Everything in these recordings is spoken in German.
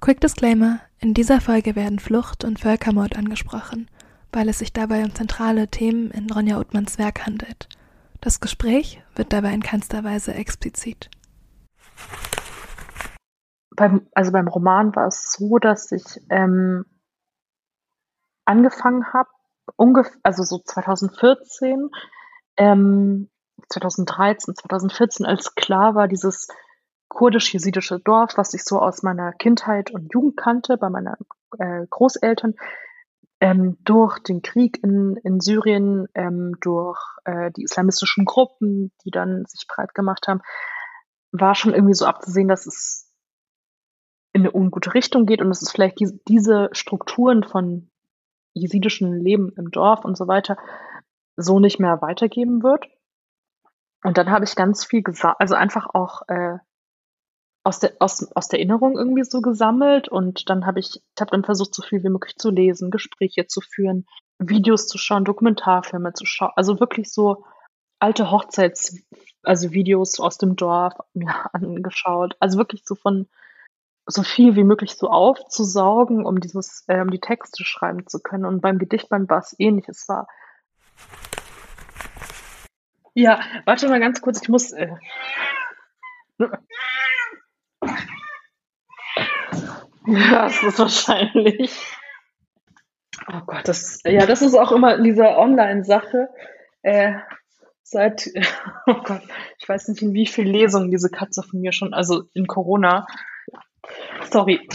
Quick Disclaimer: In dieser Folge werden Flucht und Völkermord angesprochen, weil es sich dabei um zentrale Themen in Ronja Othmanns Werk handelt. Das Gespräch wird dabei in keinster Weise explizit. Beim, also beim Roman war es so, dass ich ähm, angefangen habe, also so 2014, ähm, 2013, 2014, als klar war, dieses kurdisch-jesidische Dorf, was ich so aus meiner Kindheit und Jugend kannte, bei meinen äh, Großeltern, ähm, durch den Krieg in, in Syrien, ähm, durch äh, die islamistischen Gruppen, die dann sich breit gemacht haben, war schon irgendwie so abzusehen, dass es in eine ungute Richtung geht und dass es vielleicht die, diese Strukturen von jesidischen Leben im Dorf und so weiter so nicht mehr weitergeben wird. Und dann habe ich ganz viel gesagt, also einfach auch äh, aus der, aus, aus der Erinnerung irgendwie so gesammelt und dann habe ich, ich dann versucht, so viel wie möglich zu lesen, Gespräche zu führen, Videos zu schauen, Dokumentarfilme zu schauen, also wirklich so alte Hochzeits, also Videos aus dem Dorf mir angeschaut, also wirklich so von so viel wie möglich so aufzusaugen, um dieses, äh, um die Texte schreiben zu können. Und beim Gedichtband war es ähnlich. Es war ja, warte mal ganz kurz, ich muss. Äh ja, das ist wahrscheinlich. Oh Gott, das, ja, das ist auch immer in dieser Online-Sache. Äh, seit, oh Gott, ich weiß nicht, in wie vielen Lesungen diese Katze von mir schon, also in Corona. Sorry.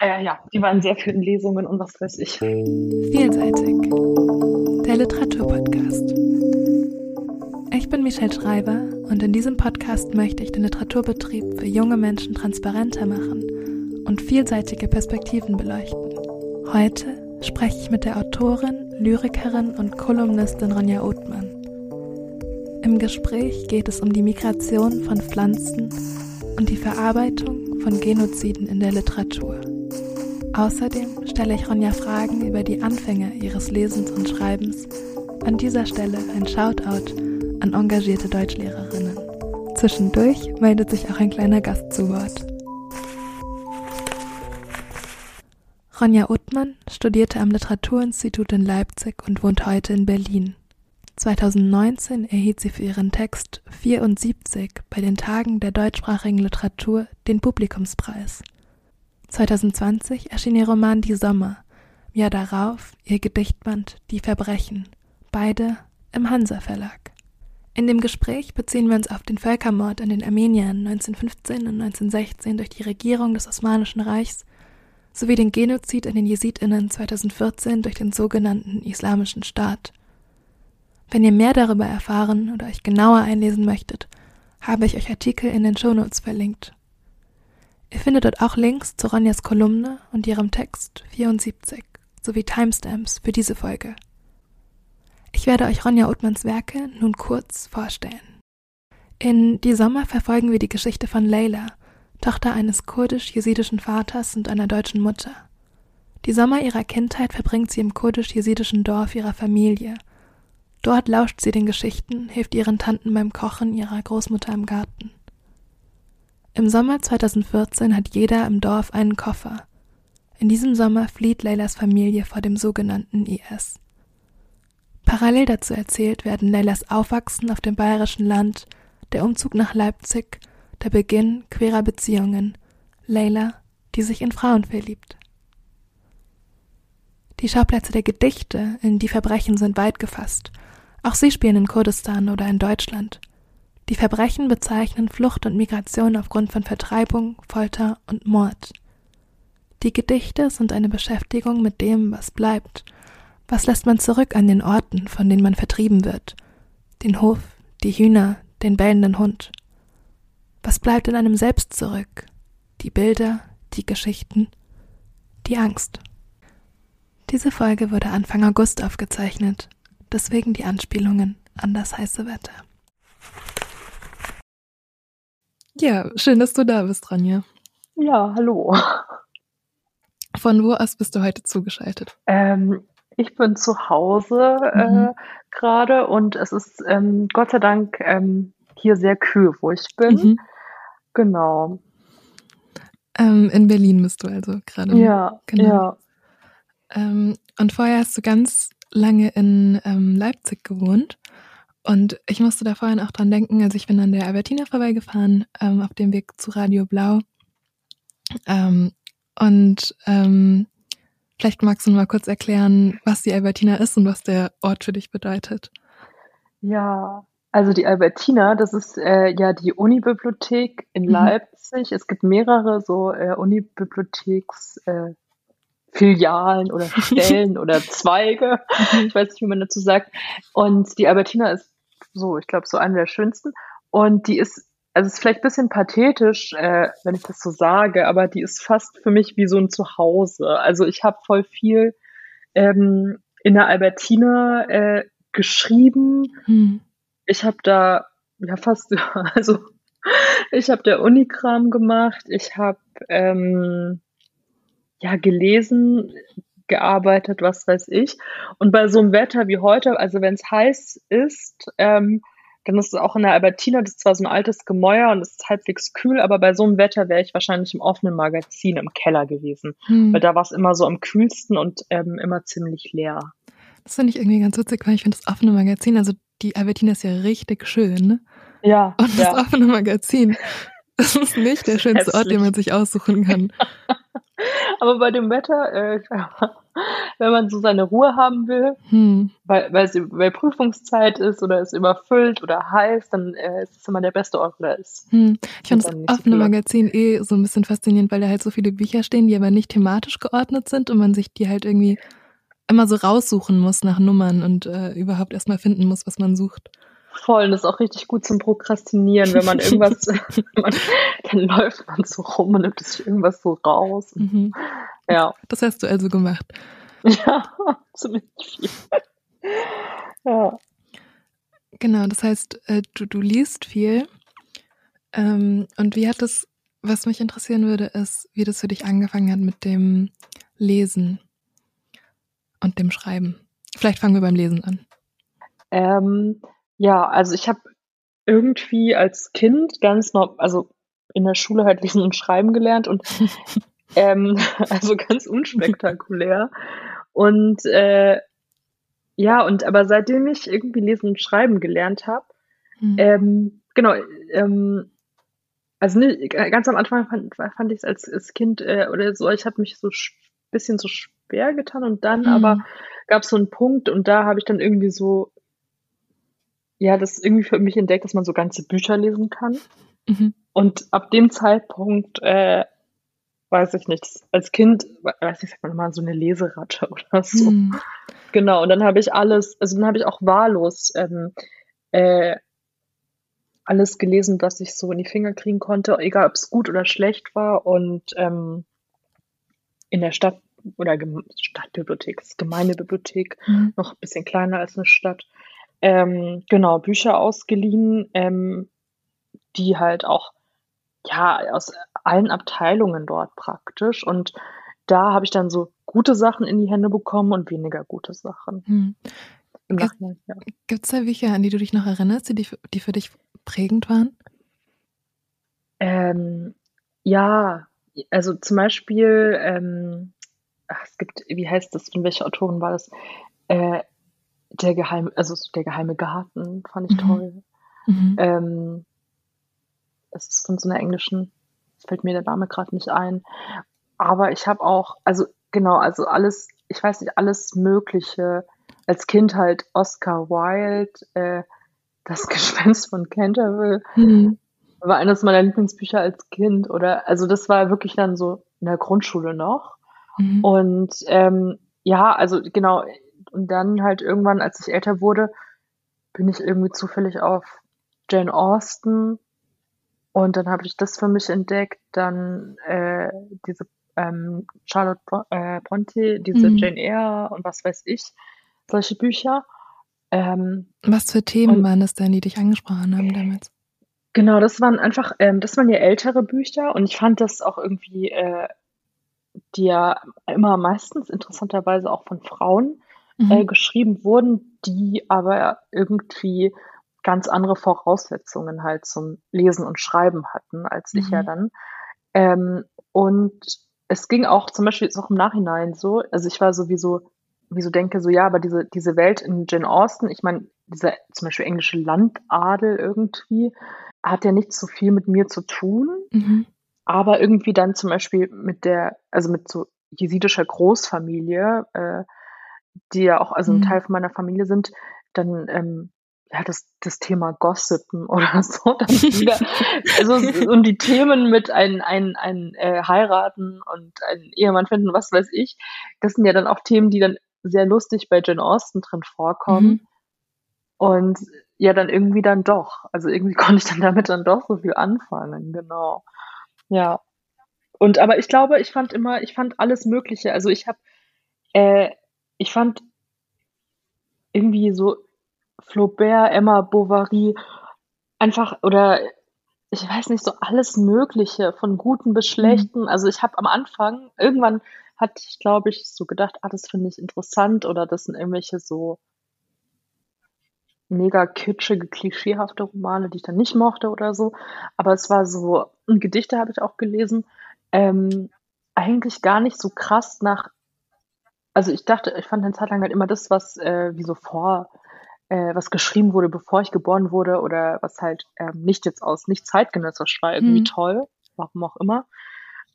Äh, ja, die waren in sehr vielen Lesungen und was weiß ich. Vielseitig. Der Literaturpodcast. Ich bin Michelle Schreiber und in diesem Podcast möchte ich den Literaturbetrieb für junge Menschen transparenter machen und vielseitige Perspektiven beleuchten. Heute spreche ich mit der Autorin, Lyrikerin und Kolumnistin Ronja Othmann. Im Gespräch geht es um die Migration von Pflanzen und die Verarbeitung von Genoziden in der Literatur. Außerdem stelle ich Ronja Fragen über die Anfänge ihres Lesens und Schreibens. An dieser Stelle ein Shoutout an engagierte Deutschlehrerinnen. Zwischendurch meldet sich auch ein kleiner Gast zu Wort. Ronja Uttmann studierte am Literaturinstitut in Leipzig und wohnt heute in Berlin. 2019 erhielt sie für ihren Text 74 bei den Tagen der deutschsprachigen Literatur den Publikumspreis. 2020 erschien ihr Roman Die Sommer, im Jahr darauf ihr Gedichtband Die Verbrechen, beide im Hansa Verlag. In dem Gespräch beziehen wir uns auf den Völkermord an den Armeniern 1915 und 1916 durch die Regierung des Osmanischen Reichs sowie den Genozid an den Jesidinnen 2014 durch den sogenannten Islamischen Staat. Wenn ihr mehr darüber erfahren oder euch genauer einlesen möchtet, habe ich euch Artikel in den Shownotes verlinkt. Ihr findet dort auch Links zu Ronjas Kolumne und ihrem Text 74 sowie Timestamps für diese Folge. Ich werde euch Ronja Othmanns Werke nun kurz vorstellen. In Die Sommer verfolgen wir die Geschichte von Leila, Tochter eines kurdisch-jesidischen Vaters und einer deutschen Mutter. Die Sommer ihrer Kindheit verbringt sie im kurdisch-jesidischen Dorf ihrer Familie. Dort lauscht sie den Geschichten, hilft ihren Tanten beim Kochen ihrer Großmutter im Garten. Im Sommer 2014 hat jeder im Dorf einen Koffer. In diesem Sommer flieht Leylas Familie vor dem sogenannten IS. Parallel dazu erzählt werden Leylas Aufwachsen auf dem bayerischen Land, der Umzug nach Leipzig der Beginn queerer Beziehungen, Leila, die sich in Frauen verliebt. Die Schauplätze der Gedichte in Die Verbrechen sind weit gefasst. Auch sie spielen in Kurdistan oder in Deutschland. Die Verbrechen bezeichnen Flucht und Migration aufgrund von Vertreibung, Folter und Mord. Die Gedichte sind eine Beschäftigung mit dem, was bleibt. Was lässt man zurück an den Orten, von denen man vertrieben wird? Den Hof, die Hühner, den bellenden Hund. Was bleibt in einem selbst zurück? Die Bilder, die Geschichten, die Angst. Diese Folge wurde Anfang August aufgezeichnet, deswegen die Anspielungen an das heiße Wetter. Ja, schön, dass du da bist, Ranja. Ja, hallo. Von wo aus bist du heute zugeschaltet? Ähm, ich bin zu Hause äh, mhm. gerade und es ist ähm, Gott sei Dank ähm, hier sehr kühl, wo ich bin. Mhm. Genau. Ähm, in Berlin bist du also gerade. Ja, genau. Ja. Ähm, und vorher hast du ganz lange in ähm, Leipzig gewohnt. Und ich musste da vorhin auch dran denken, also ich bin an der Albertina vorbeigefahren, ähm, auf dem Weg zu Radio Blau. Ähm, und ähm, vielleicht magst du mal kurz erklären, was die Albertina ist und was der Ort für dich bedeutet. Ja, also die Albertina, das ist äh, ja die Unibibliothek in mhm. Leipzig. Es gibt mehrere so äh, Unibibliotheks. Äh, Filialen oder Stellen oder Zweige. Mhm. Ich weiß nicht, wie man dazu sagt. Und die Albertina ist so, ich glaube, so eine der schönsten. Und die ist, also es ist vielleicht ein bisschen pathetisch, äh, wenn ich das so sage, aber die ist fast für mich wie so ein Zuhause. Also ich habe voll viel ähm, in der Albertina äh, geschrieben. Hm. Ich habe da ja fast, also ich habe der Unikram gemacht. Ich habe ähm, ja gelesen, gearbeitet, was weiß ich. Und bei so einem Wetter wie heute, also wenn es heiß ist, ähm, dann ist es auch in der Albertina, das ist zwar so ein altes Gemäuer und es ist halbwegs kühl, aber bei so einem Wetter wäre ich wahrscheinlich im offenen Magazin im Keller gewesen, hm. weil da war es immer so am kühlsten und ähm, immer ziemlich leer. Das finde ich irgendwie ganz witzig, weil ich finde das offene Magazin, also die Albertina ist ja richtig schön, ne? Ja. Und das ja. offene Magazin, das ist nicht der schönste Hässlich. Ort, den man sich aussuchen kann. Aber bei dem Wetter, äh, wenn man so seine Ruhe haben will, hm. weil, weil es weil Prüfungszeit ist oder es überfüllt oder heiß, dann äh, ist es immer der beste Ort, wo er ist. Hm. Ich finde das offene so Magazin eh so ein bisschen faszinierend, weil da halt so viele Bücher stehen, die aber nicht thematisch geordnet sind und man sich die halt irgendwie immer so raussuchen muss nach Nummern und äh, überhaupt erstmal finden muss, was man sucht. Voll, und das ist auch richtig gut zum Prokrastinieren, wenn man irgendwas, man, dann läuft man so rum und nimmt sich irgendwas so raus. Mhm. Ja. Das hast du also gemacht. Ja, zumindest viel. Ja. Genau, das heißt, äh, du, du liest viel. Ähm, und wie hat das, was mich interessieren würde, ist, wie das für dich angefangen hat mit dem Lesen und dem Schreiben. Vielleicht fangen wir beim Lesen an. Ähm, ja, also ich habe irgendwie als Kind ganz noch, also in der Schule halt lesen und schreiben gelernt und ähm, also ganz unspektakulär. Und äh, ja, und aber seitdem ich irgendwie lesen und schreiben gelernt habe, mhm. ähm, genau, ähm, also nicht, ganz am Anfang fand, fand ich es als, als Kind äh, oder so, ich habe mich so ein bisschen so schwer getan und dann mhm. aber gab es so einen Punkt und da habe ich dann irgendwie so ja, das irgendwie für mich entdeckt, dass man so ganze Bücher lesen kann. Mhm. Und ab dem Zeitpunkt, äh, weiß ich nicht, als Kind, weiß ich, sagt man mal so eine Leseratte oder so. Mhm. Genau, und dann habe ich alles, also dann habe ich auch wahllos ähm, äh, alles gelesen, was ich so in die Finger kriegen konnte, egal ob es gut oder schlecht war. Und ähm, in der Stadt oder Gem Stadtbibliothek, Gemeindebibliothek, mhm. noch ein bisschen kleiner als eine Stadt, ähm, genau, Bücher ausgeliehen, ähm, die halt auch ja aus allen Abteilungen dort praktisch. Und da habe ich dann so gute Sachen in die Hände bekommen und weniger gute Sachen. Hm. Gibt es da Bücher, an die du dich noch erinnerst, die, die für dich prägend waren? Ähm, ja, also zum Beispiel, ähm, ach, es gibt, wie heißt das, von welcher Autorin war das? Äh, der geheime, also der geheime Garten fand ich mhm. toll. Mhm. Ähm, es ist von so einer englischen, fällt mir der Name gerade nicht ein. Aber ich habe auch, also genau, also alles, ich weiß nicht, alles Mögliche. Als Kind halt Oscar Wilde, äh, Das Gespenst von Canterville, mhm. war eines meiner Lieblingsbücher als Kind. Oder also das war wirklich dann so in der Grundschule noch. Mhm. Und ähm, ja, also genau, und dann halt irgendwann, als ich älter wurde, bin ich irgendwie zufällig auf Jane Austen und dann habe ich das für mich entdeckt. Dann äh, diese ähm, Charlotte äh, Bronte, diese mhm. Jane Eyre und was weiß ich, solche Bücher. Ähm, was für Themen und, waren das denn, die dich angesprochen haben damals? Genau, das waren einfach, ähm, das waren ja ältere Bücher und ich fand das auch irgendwie, äh, die ja immer meistens interessanterweise auch von Frauen mhm. äh, geschrieben wurden, die aber irgendwie ganz andere Voraussetzungen halt zum Lesen und Schreiben hatten, als mhm. ich ja mhm. dann. Ähm, und es ging auch zum Beispiel jetzt auch im Nachhinein so, also ich war sowieso, wie so denke, so ja, aber diese, diese Welt in Jane Austen, ich meine, dieser zum Beispiel englische Landadel irgendwie, hat ja nicht so viel mit mir zu tun, Mhm. aber irgendwie dann zum Beispiel mit der, also mit so jesidischer Großfamilie, äh, die ja auch also ein Mhm. Teil von meiner Familie sind, dann ähm, ja, das, das Thema Gossipen oder so, dann wieder, also und die Themen mit ein, ein, ein äh, heiraten und einen Ehemann finden, was weiß ich, das sind ja dann auch Themen, die dann sehr lustig bei Jane Austen drin vorkommen. Mhm. Und ja, dann irgendwie dann doch. Also irgendwie konnte ich dann damit dann doch so viel anfangen, genau. Ja. Und aber ich glaube, ich fand immer, ich fand alles Mögliche. Also ich habe, äh, ich fand irgendwie so Flaubert, Emma Bovary, einfach oder ich weiß nicht, so alles Mögliche, von Guten bis Mhm. Schlechten. Also ich habe am Anfang, irgendwann hatte ich, glaube ich, so gedacht, ah, das finde ich interessant oder das sind irgendwelche so mega kitschige, klischeehafte Romane, die ich dann nicht mochte oder so. Aber es war so, und Gedichte habe ich auch gelesen, ähm, eigentlich gar nicht so krass nach, also ich dachte, ich fand eine Zeit lang halt immer das, was äh, wie so vor, äh, was geschrieben wurde, bevor ich geboren wurde oder was halt ähm, nicht jetzt aus, nicht zeitgenössisch war, irgendwie Mhm. toll, warum auch immer.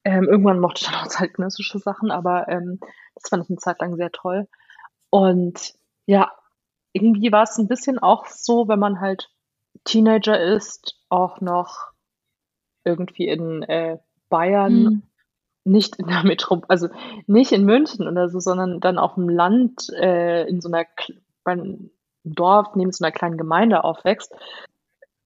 Ähm, irgendwann mochte ich dann auch zeitgenössische Sachen, aber ähm, das fand ich eine Zeit lang sehr toll. Und ja, irgendwie war es ein bisschen auch so, wenn man halt Teenager ist, auch noch irgendwie in äh, Bayern, Mhm. Nicht in der Metro, also nicht in München oder so, sondern dann auf dem Land äh, in so einer beim Dorf neben so einer kleinen Gemeinde aufwächst,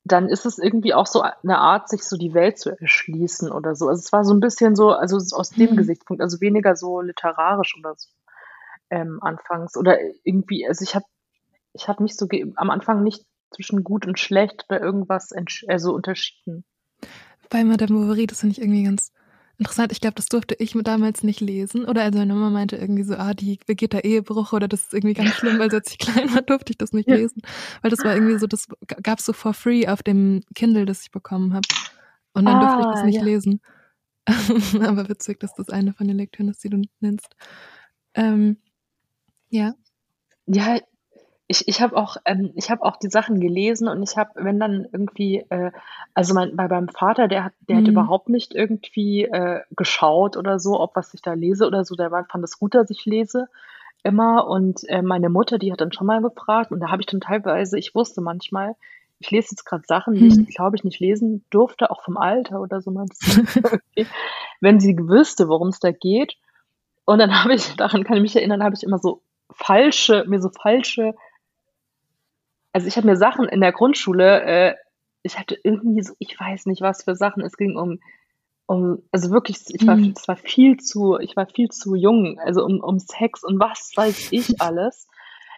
dann ist es irgendwie auch so eine Art, sich so die Welt zu erschließen oder so. Also es war so ein bisschen so, also aus dem Mhm. Gesichtspunkt, also weniger so literarisch oder so ähm, anfangs oder irgendwie, also ich habe ich habe nicht so am Anfang nicht zwischen gut und schlecht oder irgendwas also unterschieden. Bei Madame Bovary, das finde ich irgendwie ganz interessant. Ich glaube, das durfte ich mir damals nicht lesen. Oder also meine Mama meinte irgendwie so, ah, die begeht da Ehebruch oder das ist irgendwie ganz schlimm, weil als ich klein war, durfte ich das nicht Ja. lesen. Weil das war irgendwie so, das gab es so for free auf dem Kindle, das ich bekommen habe. Und dann durfte ich das Ah, nicht ja. lesen. Aber witzig, dass das eine von den Lektüren ist, die du nennst. Ähm, ja. Ja, ich ich habe auch ähm, ich habe auch die Sachen gelesen und ich habe, wenn dann irgendwie, äh also mein bei meinem Vater, der hat der hat Mhm. überhaupt nicht irgendwie, äh, geschaut oder so, ob was ich da lese oder so. Der fand es gut, dass ich lese immer und, äh, meine Mutter, die hat dann schon mal gefragt und da habe ich dann teilweise ich wusste manchmal, ich lese jetzt grad Sachen, die Mhm. ich, glaube ich, nicht lesen durfte, auch vom Alter oder so, wenn sie wüsste, worum's da geht. Und dann habe ich daran kann ich mich erinnern, habe ich immer so falsche mir so falsche also ich habe mir Sachen in der Grundschule, äh, ich hatte irgendwie so, ich weiß nicht, was für Sachen. Es ging um, um, also wirklich, ich war, Mhm. es war viel zu, ich war viel zu jung, also um, um Sex und was weiß ich alles.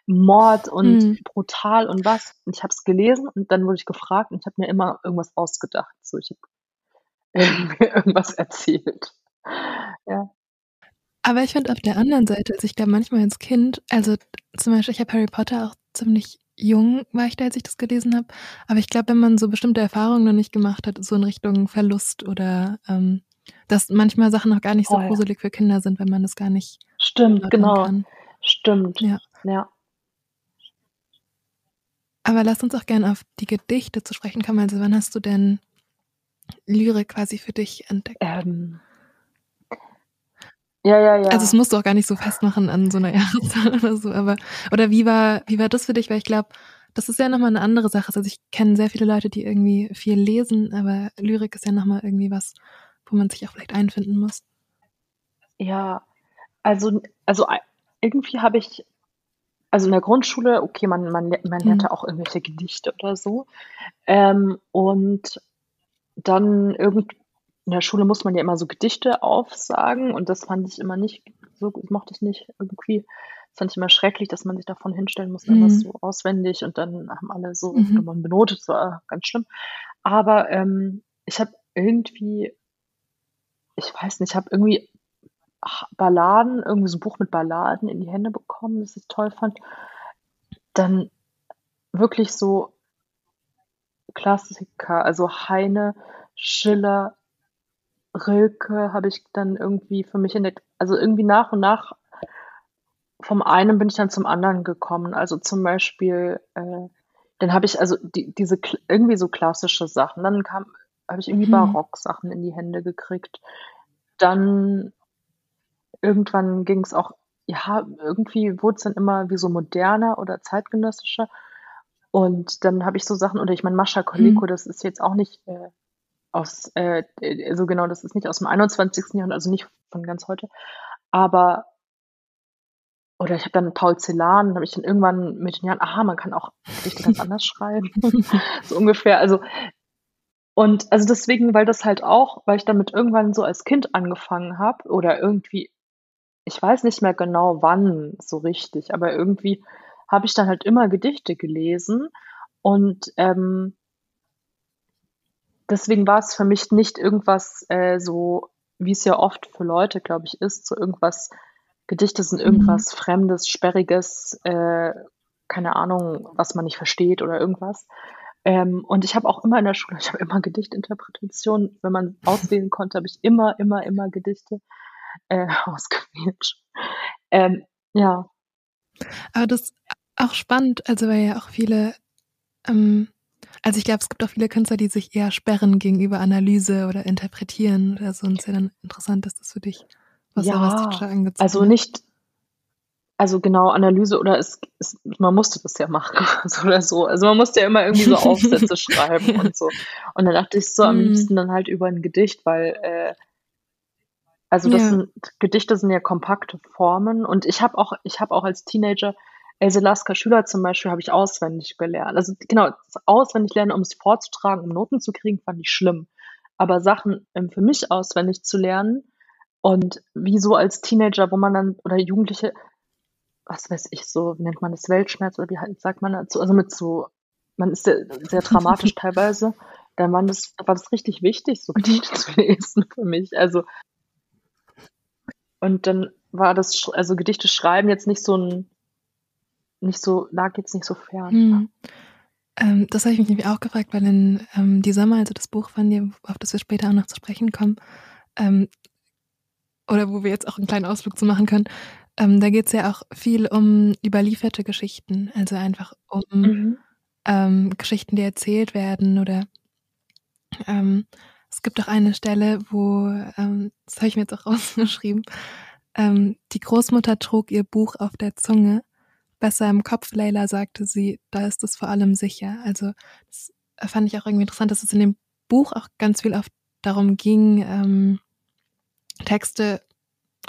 Mord und Mhm. brutal und was. Und ich habe es gelesen und dann wurde ich gefragt und ich habe mir immer irgendwas ausgedacht. So, ich habe mir irgendwas erzählt. Ja. Aber ich finde auf der anderen Seite, also ich glaube manchmal als Kind, also zum Beispiel, ich habe Harry Potter auch ziemlich jung war ich da, als ich das gelesen habe. Aber ich glaube, wenn man so bestimmte Erfahrungen noch nicht gemacht hat, so in Richtung Verlust oder ähm, dass manchmal Sachen noch gar nicht so Oh ja. gruselig für Kinder sind, wenn man das gar nicht Stimmt, genau. kann. Stimmt. Ja. Ja. Aber lass uns auch gerne auf die Gedichte zu sprechen kommen. Also wann hast du denn Lyrik quasi für dich entdeckt? Ähm. Ja, ja, ja. Also es musst du auch gar nicht so festmachen an so einer Jahreszahl oder so, aber oder wie war, wie war das für dich? Weil ich glaube, das ist ja nochmal eine andere Sache. Also ich kenne sehr viele Leute, die irgendwie viel lesen, aber Lyrik ist ja nochmal irgendwie was, wo man sich auch vielleicht einfinden muss. Ja, also, also irgendwie habe ich, also in der Grundschule, okay, man, man, man Mhm. lernte auch irgendwelche Gedichte oder so. Ähm, und dann irgend in der Schule muss man ja immer so Gedichte aufsagen und das fand ich immer nicht so, mochte ich nicht irgendwie. Das fand ich immer schrecklich, dass man sich davon hinstellen muss, Mhm. so auswendig und dann haben alle so, Mhm. benotet, das war ganz schlimm. Aber ähm, ich habe irgendwie, ich weiß nicht, ich habe irgendwie Balladen, irgendwie so ein Buch mit Balladen in die Hände bekommen, das ich toll fand. Dann wirklich so Klassiker, also Heine, Schiller, Rilke habe ich dann irgendwie für mich entdeckt. Also irgendwie nach und nach vom einen bin ich dann zum anderen gekommen. Also zum Beispiel, äh, dann habe ich also die, diese irgendwie so klassische Sachen. Dann kam, habe ich irgendwie mhm. Barock-Sachen in die Hände gekriegt. Dann irgendwann ging es auch, ja, irgendwie wurde es dann immer wie so moderner oder zeitgenössischer. Und dann habe ich so Sachen, oder ich meine, Mascha Koliko, mhm. das ist jetzt auch nicht äh, aus, äh, so genau, das ist nicht aus dem 21. Jahrhundert, also nicht von ganz heute. Aber oder ich habe dann Paul Celan, habe ich dann irgendwann mit den Jahren, aha, man kann auch Gedichte ganz anders schreiben. so ungefähr. Also, und also deswegen, weil das halt auch, weil ich damit irgendwann so als Kind angefangen habe oder irgendwie, ich weiß nicht mehr genau wann so richtig, aber irgendwie habe ich dann halt immer Gedichte gelesen und ähm, deswegen war es für mich nicht irgendwas äh, so, wie es ja oft für Leute, glaube ich, ist, so irgendwas Gedichte sind irgendwas mhm. Fremdes, Sperriges, äh, keine Ahnung, was man nicht versteht oder irgendwas. Ähm, und ich habe auch immer in der Schule, ich habe immer Gedichtinterpretation, wenn man auswählen konnte, habe ich immer, immer, immer Gedichte äh, ausgewählt. Ähm, ja. Aber das ist auch spannend, also weil ja auch viele, ähm, also ich glaube, es gibt auch viele Künstler, die sich eher sperren gegenüber Analyse oder Interpretieren oder so. Und es ist ja dann interessant, dass das für dich was ja, also nicht, also genau, Analyse oder es, es, man musste das ja machen so oder so. Also man musste ja immer irgendwie so Aufsätze schreiben und so. Und dann dachte ich so am mhm. liebsten dann halt über ein Gedicht, weil äh, also das ja. sind Gedichte sind ja kompakte Formen und ich habe auch ich habe auch als Teenager Else Lasker Schüler zum Beispiel habe ich auswendig gelernt. Also genau auswendig lernen, um es vorzutragen, um Noten zu kriegen, fand ich schlimm. Aber Sachen ähm, für mich auswendig zu lernen, und wie so als Teenager, wo man dann, oder Jugendliche, was weiß ich, so nennt man das Weltschmerz oder wie halt sagt man dazu, also mit so, man ist sehr, sehr dramatisch teilweise, dann war das, war das richtig wichtig, so Gedichte zu lesen für mich. Also, und dann war das, also Gedichte schreiben jetzt nicht so ein, nicht so, lag jetzt nicht so fern. Hm. Ähm, das habe ich mich nämlich auch gefragt, weil in ähm, Die Sommer, also das Buch von dir, auf das wir später auch noch zu sprechen kommen, ähm, oder wo wir jetzt auch einen kleinen Ausflug zu machen können, ähm, da geht es ja auch viel um überlieferte Geschichten, also einfach um mhm. ähm, Geschichten, die erzählt werden oder ähm, es gibt auch eine Stelle, wo, ähm, das habe ich mir jetzt auch rausgeschrieben, ähm, die Großmutter trug ihr Buch auf der Zunge, besser im Kopf, Leila, sagte sie, da ist es vor allem sicher. Also das fand ich auch irgendwie interessant, dass es in dem Buch auch ganz viel oft darum ging, ähm, Texte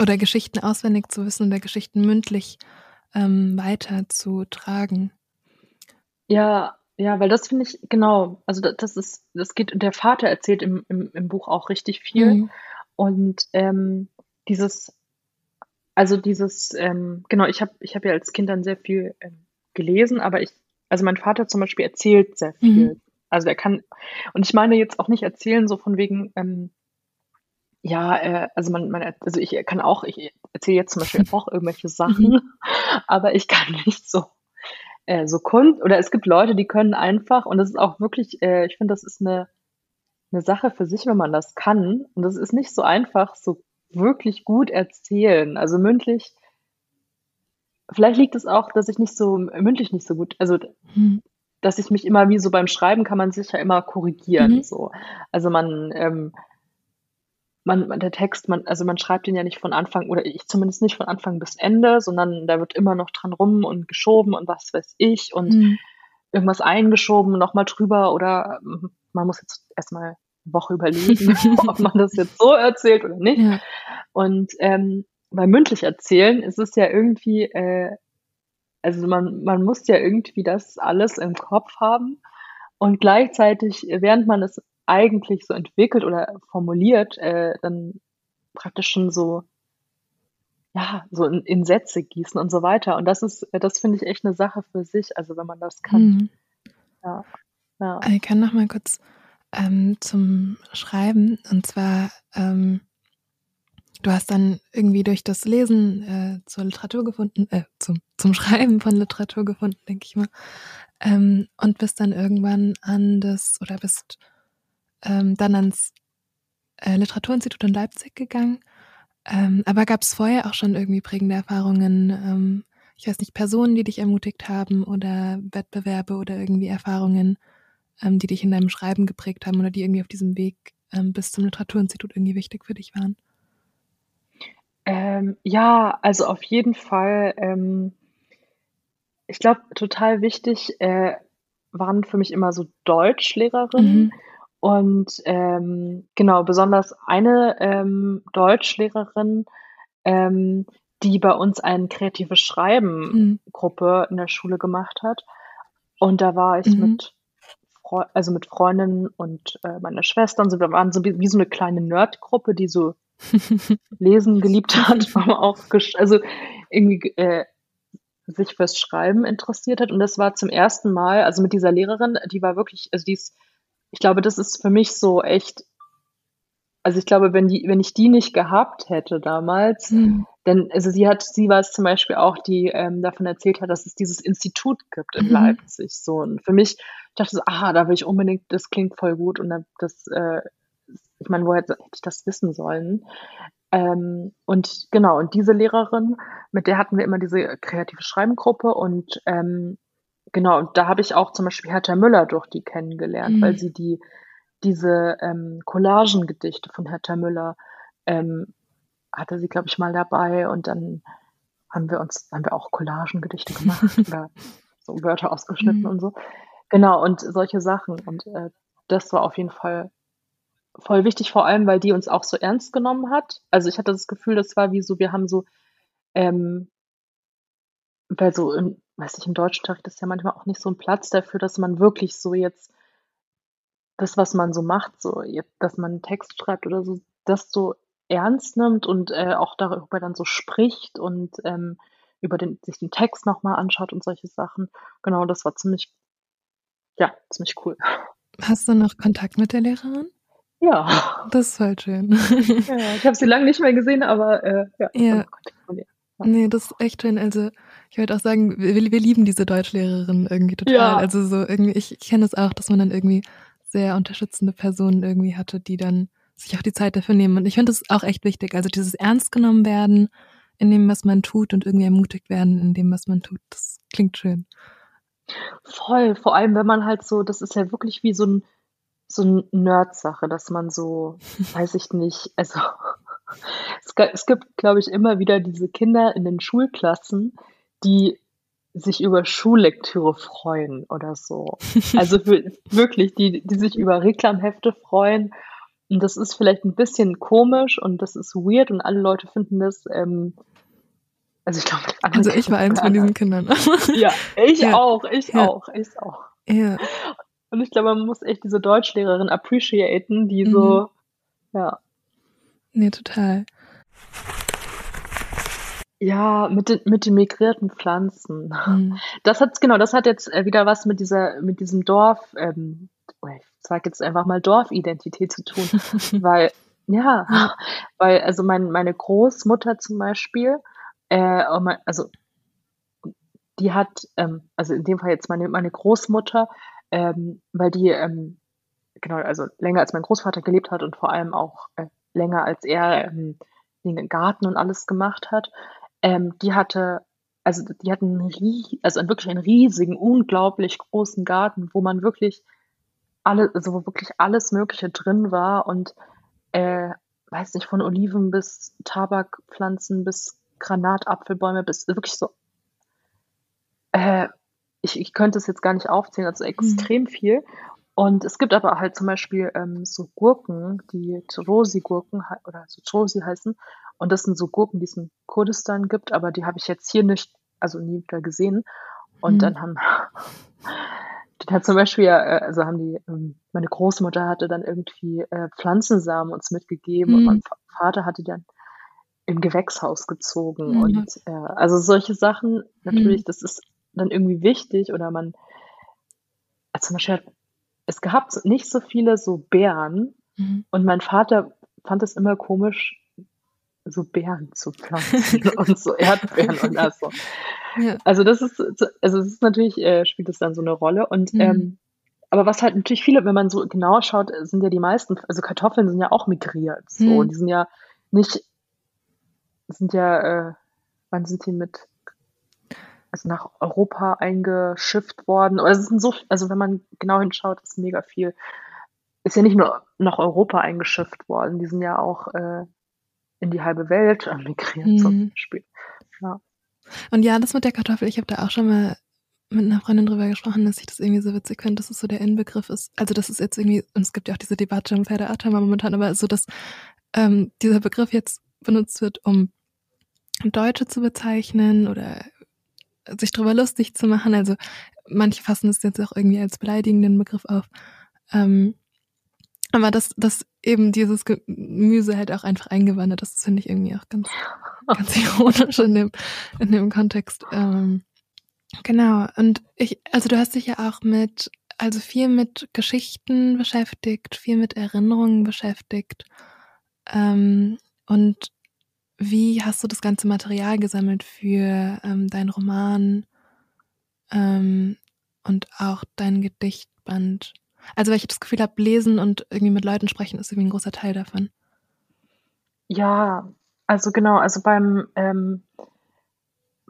oder Geschichten auswendig zu wissen oder Geschichten mündlich ähm, weiterzutragen. Ja, ja, weil das finde ich, genau, also das ist, das geht, der Vater erzählt im, im, im Buch auch richtig viel. Mhm. Und ähm, dieses, also dieses, ähm, genau, ich habe ich hab ja als Kind dann sehr viel ähm, gelesen, aber ich, also mein Vater zum Beispiel erzählt sehr viel. Mhm. Also er kann, und ich meine jetzt auch nicht erzählen, so von wegen, ähm, ja, äh, also man, man, also ich kann auch, ich erzähle jetzt zum Beispiel auch irgendwelche Sachen, mhm. aber ich kann nicht so äh, so Kunst oder es gibt Leute, die können einfach und das ist auch wirklich, äh, ich finde, das ist eine eine Sache für sich, wenn man das kann und das ist nicht so einfach, so wirklich gut erzählen, also mündlich. Vielleicht liegt es auch, dass ich nicht so mündlich nicht so gut, also mhm. dass ich mich immer wie so beim Schreiben kann man sich ja immer korrigieren, mhm. so. Also man ähm, man, der Text, man, also man schreibt ihn ja nicht von Anfang, oder ich zumindest nicht von Anfang bis Ende, sondern da wird immer noch dran rum und geschoben und was weiß ich und mhm. irgendwas eingeschoben, nochmal drüber oder ähm, man muss jetzt erstmal Woche überlegen, ob man das jetzt so erzählt oder nicht. Ja. Und ähm, bei mündlich erzählen ist es ja irgendwie, äh, also man, man muss ja irgendwie das alles im Kopf haben und gleichzeitig, während man es eigentlich so entwickelt oder formuliert, äh, dann praktisch schon so, ja, so in, in, Sätze gießen und so weiter. Und das ist, das finde ich echt eine Sache für sich, also wenn man das kann. Mhm. Ja, ja. Ich kann noch mal kurz ähm, zum Schreiben und zwar, ähm, du hast dann irgendwie durch das Lesen äh, zur Literatur gefunden, äh, zum, zum Schreiben von Literatur gefunden, denke ich mal, ähm, und bist dann irgendwann an das, oder bist ähm, dann ans äh, Literaturinstitut in Leipzig gegangen. Ähm, aber gab es vorher auch schon irgendwie prägende Erfahrungen? Ähm, ich weiß nicht, Personen, die dich ermutigt haben oder Wettbewerbe oder irgendwie Erfahrungen, ähm, die dich in deinem Schreiben geprägt haben oder die irgendwie auf diesem Weg ähm, bis zum Literaturinstitut irgendwie wichtig für dich waren? Ähm, ja, also auf jeden Fall. Ähm, ich glaube, total wichtig äh, waren für mich immer so Deutschlehrerinnen. Mhm. Und ähm, genau, besonders eine ähm, Deutschlehrerin, die bei uns eine kreative Schreiben-Gruppe mhm. in der Schule gemacht hat. Und da war ich mhm. mit, Freu also mit Freundinnen und äh, meiner Schwester und so, wir waren so wie, wie so eine kleine Nerdgruppe, die so lesen geliebt hat, aber auch, also irgendwie äh, sich fürs Schreiben interessiert hat. Und das war zum ersten Mal, also mit dieser Lehrerin, die war wirklich, also die ist ich glaube, das ist für mich so echt, also ich glaube, wenn die, wenn ich die nicht gehabt hätte damals, mhm. Denn also sie hat, sie war es zum Beispiel auch, die ähm, davon erzählt hat, dass es dieses Institut gibt in mhm. Leipzig. So und für mich ich dachte so, aha, da will ich unbedingt, das klingt voll gut und das, äh, ich meine, woher hätte ich das wissen sollen? Ähm, und genau, und diese Lehrerin, mit der hatten wir immer diese kreative Schreibengruppe und ähm, Genau, und da habe ich auch zum Beispiel Hertha Müller durch die kennengelernt, mhm. weil sie die diese ähm, Collagengedichte von Hertha Müller ähm, hatte sie, glaube ich, mal dabei und dann haben wir uns, haben wir auch Collagengedichte gemacht oder so Wörter ausgeschnitten mhm. und so. Genau, und solche Sachen. Und äh, das war auf jeden Fall voll wichtig, vor allem, weil die uns auch so ernst genommen hat. Also ich hatte das Gefühl, das war wie so, wir haben so, ähm, weil so im, weiß ich, im Deutschunterricht ist ja manchmal auch nicht so ein Platz dafür, dass man wirklich so jetzt das, was man so macht, so dass man einen Text schreibt oder so, das so ernst nimmt und äh, auch darüber dann so spricht und ähm, über den, sich den Text nochmal anschaut und solche Sachen. Genau, das war ziemlich, ja, ziemlich cool. Hast du noch Kontakt mit der Lehrerin? Ja. Das ist voll schön. Ja, ich habe sie lange nicht mehr gesehen, aber äh, ja. ja. Nee, das ist echt schön. Also ich würde auch sagen, wir, wir lieben diese Deutschlehrerin irgendwie total. Ja. Also so irgendwie, ich, ich kenne es auch, dass man dann irgendwie sehr unterstützende Personen irgendwie hatte, die dann sich auch die Zeit dafür nehmen. Und ich finde das auch echt wichtig. Also dieses ernst genommen werden in dem, was man tut und irgendwie ermutigt werden in dem, was man tut. Das klingt schön. Voll, vor allem wenn man halt so, das ist ja wirklich wie so ein so eine Nerd-Sache, dass man so, weiß ich nicht, also es, es gibt, glaube ich, immer wieder diese Kinder in den Schulklassen, die sich über Schullektüre freuen oder so. Also wirklich, die, die sich über Reklamhefte freuen. Und das ist vielleicht ein bisschen komisch und das ist weird und alle Leute finden das. Ähm, also ich glaube, also ich war eins von diesen Kindern. ja, ich ja. auch, ich ja. auch, ich auch. Ja. Und ich glaube, man muss echt diese Deutschlehrerin appreciaten, die mhm. so, ja. Nee, total. Ja, mit den, mit den migrierten Pflanzen. Mhm. Das hat, genau, das hat jetzt äh, wieder was mit dieser, mit diesem Dorf, ähm, ich sag jetzt einfach mal Dorfidentität zu tun. weil, ja, weil, also mein, meine Großmutter zum Beispiel, äh, also, die hat, ähm, also in dem Fall jetzt meine, meine Großmutter, ähm, weil die, ähm, genau, also länger als mein Großvater gelebt hat und vor allem auch äh, länger als er ähm, den Garten und alles gemacht hat, ähm, die hatte, also die hatten einen, also wirklich einen riesigen, unglaublich großen Garten, wo man wirklich alle, also wo wirklich alles Mögliche drin war und äh, weiß nicht, von Oliven bis Tabakpflanzen bis Granatapfelbäume bis wirklich so äh, ich, ich könnte es jetzt gar nicht aufzählen, also extrem mhm. viel. Und es gibt aber halt zum Beispiel ähm, so Gurken, die Trosi-Gurken oder so Trosi heißen. Und das sind so Gurken, die es in Kurdistan gibt, aber die habe ich jetzt hier nicht, also nie wieder gesehen. Und mhm. dann haben, dann hat zum Beispiel, äh, also haben die, ähm, meine Großmutter hatte dann irgendwie äh, Pflanzensamen uns mitgegeben mhm. und mein Vater hatte dann im Gewächshaus gezogen. Mhm. Und äh, also solche Sachen, natürlich, mhm. das ist dann irgendwie wichtig oder man, also zum Beispiel, es gab nicht so viele so Beeren mhm. und mein Vater fand es immer komisch, so Beeren zu pflanzen und so Erdbeeren und das so. Ja. Also das ist, also es ist natürlich, äh, spielt es dann so eine Rolle und mhm. ähm, Aber was halt natürlich viele, wenn man so genau schaut, sind ja die meisten, also Kartoffeln sind ja auch migriert. So, Hm. die sind ja nicht, sind ja, äh, wann sind die mit, also nach Europa eingeschifft worden? Oder es sind so, also wenn man genau hinschaut, ist mega viel. Ist ja nicht nur nach Europa eingeschifft worden, die sind ja auch äh, in die halbe Welt migriert zum Hm. Beispiel. Ja. Und ja, das mit der Kartoffel, ich habe da auch schon mal mit einer Freundin drüber gesprochen, dass ich das irgendwie so witzig finde, dass es so der Inbegriff ist. Also das ist jetzt irgendwie, und es gibt ja auch diese Debatte um Pferdeartheimer momentan, aber so, dass ähm, dieser Begriff jetzt benutzt wird, um Deutsche zu bezeichnen oder sich drüber lustig zu machen. Also manche fassen es jetzt auch irgendwie als beleidigenden Begriff auf. Ähm, aber dass, dass eben dieses Gemüse halt auch einfach eingewandert ist, finde ich irgendwie auch ganz, ganz ironisch in dem, in dem Kontext. Ähm, genau. Und ich, also du hast dich ja auch mit, also viel mit Geschichten beschäftigt, viel mit Erinnerungen beschäftigt. Ähm, und wie hast du das ganze Material gesammelt für ähm, deinen Roman ähm, und auch dein Gedichtband? Also weil ich das Gefühl habe, lesen und irgendwie mit Leuten sprechen ist irgendwie ein großer Teil davon. Ja, also genau, also beim, ähm,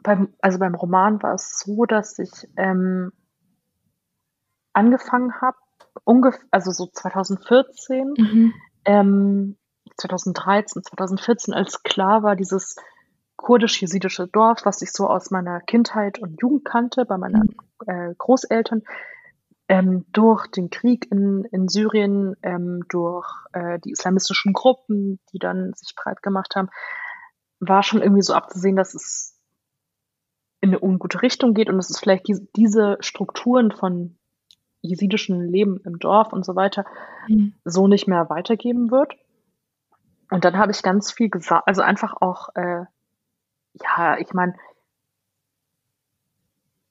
beim, also beim Roman war es so, dass ich ähm, angefangen habe, ungefähr, also so 2014, Mhm. ähm, 2013, 2014, als klar war, dieses kurdisch-jesidische Dorf, was ich so aus meiner Kindheit und Jugend kannte, bei meinen äh, Großeltern, ähm, durch den Krieg in, in Syrien, ähm, durch äh, die islamistischen Gruppen, die dann sich breit gemacht haben, war schon irgendwie so abzusehen, dass es in eine ungute Richtung geht und dass es vielleicht die, diese Strukturen von jesidischen Leben im Dorf und so weiter Mhm. so nicht mehr weitergeben wird. Und dann habe ich ganz viel gesagt, also einfach auch, äh, ja, ich meine,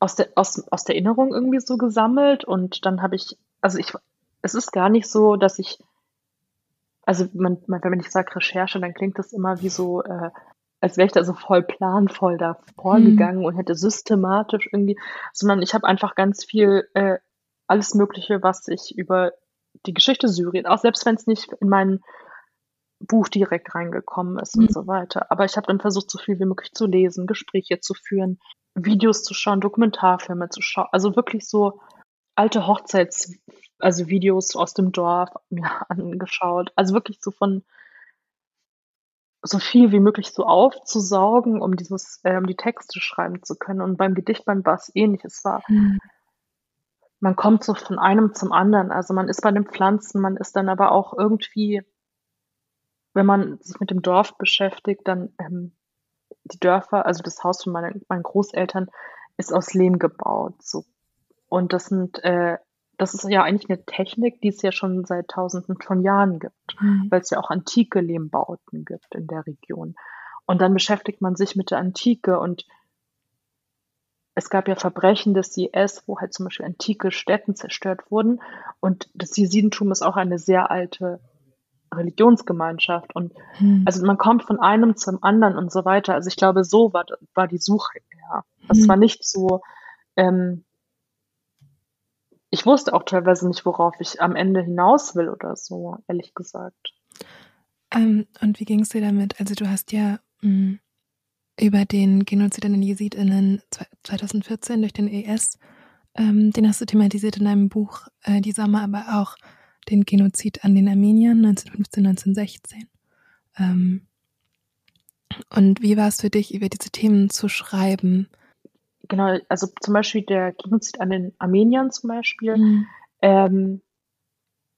aus der, aus, aus der Erinnerung irgendwie so gesammelt und dann habe ich, also ich, es ist gar nicht so, dass ich, also man, man, wenn ich sage Recherche, dann klingt das immer wie so, äh, als wäre ich da so voll planvoll da vorgegangen und hätte systematisch irgendwie, sondern ich habe einfach ganz viel, äh, alles Mögliche, was ich über die Geschichte Syrien, auch selbst wenn es nicht in mein Buch direkt reingekommen ist Mhm. und so weiter. Aber ich habe dann versucht, so viel wie möglich zu lesen, Gespräche zu führen, Videos zu schauen, Dokumentarfilme zu schauen. Also wirklich so alte Hochzeits, also Videos aus dem Dorf mir angeschaut. Also wirklich so von so viel wie möglich so aufzusaugen, um dieses, äh, um die Texte schreiben zu können. Und beim Gedichtband war es ähnlich. Es war, Mhm. man kommt so von einem zum anderen. Also man ist bei den Pflanzen, man ist dann aber auch irgendwie, wenn man sich mit dem Dorf beschäftigt, dann ähm, die Dörfer, also das Haus von meinen, meinen Großeltern ist aus Lehm gebaut. So. Und das sind, äh, das ist ja eigentlich eine Technik, die es ja schon seit tausenden von Jahren gibt, Mhm. weil es ja auch antike Lehmbauten gibt in der Region. Und dann beschäftigt man sich mit der Antike und es gab ja Verbrechen des IS, wo halt zum Beispiel antike Städten zerstört wurden. Und das Jesidentum ist auch eine sehr alte Religionsgemeinschaft. Und Mhm. also man kommt von einem zum anderen und so weiter. Also ich glaube, so war, war die Suche. Ja. Es Mhm. war nicht so, ähm, ich wusste auch teilweise nicht, worauf ich am Ende hinaus will oder so, ehrlich gesagt. Ähm, und wie ging es dir damit? Also du hast ja mh, über den Genozid an den JesidInnen zwe- 2014 durch den IS, ähm, den hast du thematisiert in deinem Buch äh, Die Sommer, aber auch den Genozid an den Armeniern 1915, 1916. Ähm, und wie war es für dich, über diese Themen zu schreiben? Genau, also zum Beispiel der Genozid an den Armeniern zum Beispiel, Mhm. ähm,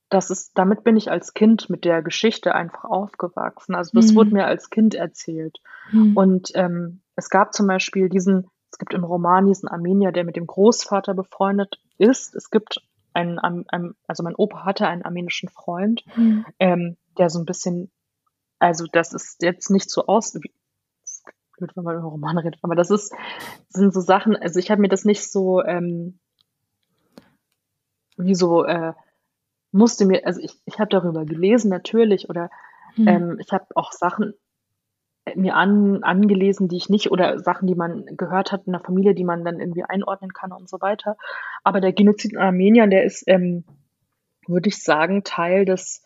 das ist, damit bin ich als Kind mit der Geschichte einfach aufgewachsen. Also das Mhm. wurde mir als Kind erzählt. Mhm. Und ähm, es gab zum Beispiel diesen, es gibt im Roman diesen Armenier, der mit dem Großvater befreundet ist. Es gibt einen, also mein Opa hatte einen armenischen Freund, Mhm. ähm, der so ein bisschen, also das ist jetzt nicht so aus, blöd, wenn man über Romane redet, aber das ist, sind so Sachen, also ich habe mir das nicht so, ähm, wie so, äh, musste mir, also ich, ich habe darüber gelesen natürlich oder Mhm. ähm, ich habe auch Sachen mir an, angelesen, die ich nicht, oder Sachen, die man gehört hat in der Familie, die man dann irgendwie einordnen kann und so weiter. Aber der Genozid in Armenien, der ist, ähm, würde ich sagen, Teil des,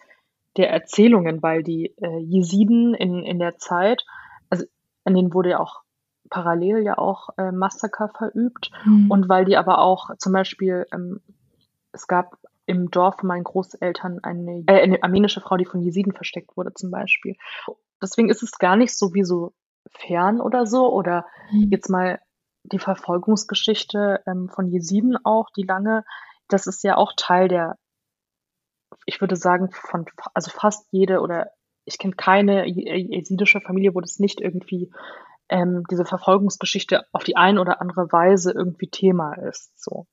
der Erzählungen, weil die äh, Jesiden in, in der Zeit, also an denen wurde ja auch parallel ja auch äh, Massaker verübt mhm. und weil die aber auch zum Beispiel, ähm, es gab im Dorf von meinen Großeltern eine, äh, eine armenische Frau, die von Jesiden versteckt wurde zum Beispiel. Deswegen ist es gar nicht so wie so fern oder so oder mhm. jetzt mal die Verfolgungsgeschichte ähm, von Jesiden auch, die lange, das ist ja auch Teil der, ich würde sagen, von, also fast jede oder ich kenne keine jesidische Familie, wo das nicht irgendwie ähm, diese Verfolgungsgeschichte auf die eine oder andere Weise irgendwie Thema ist. So.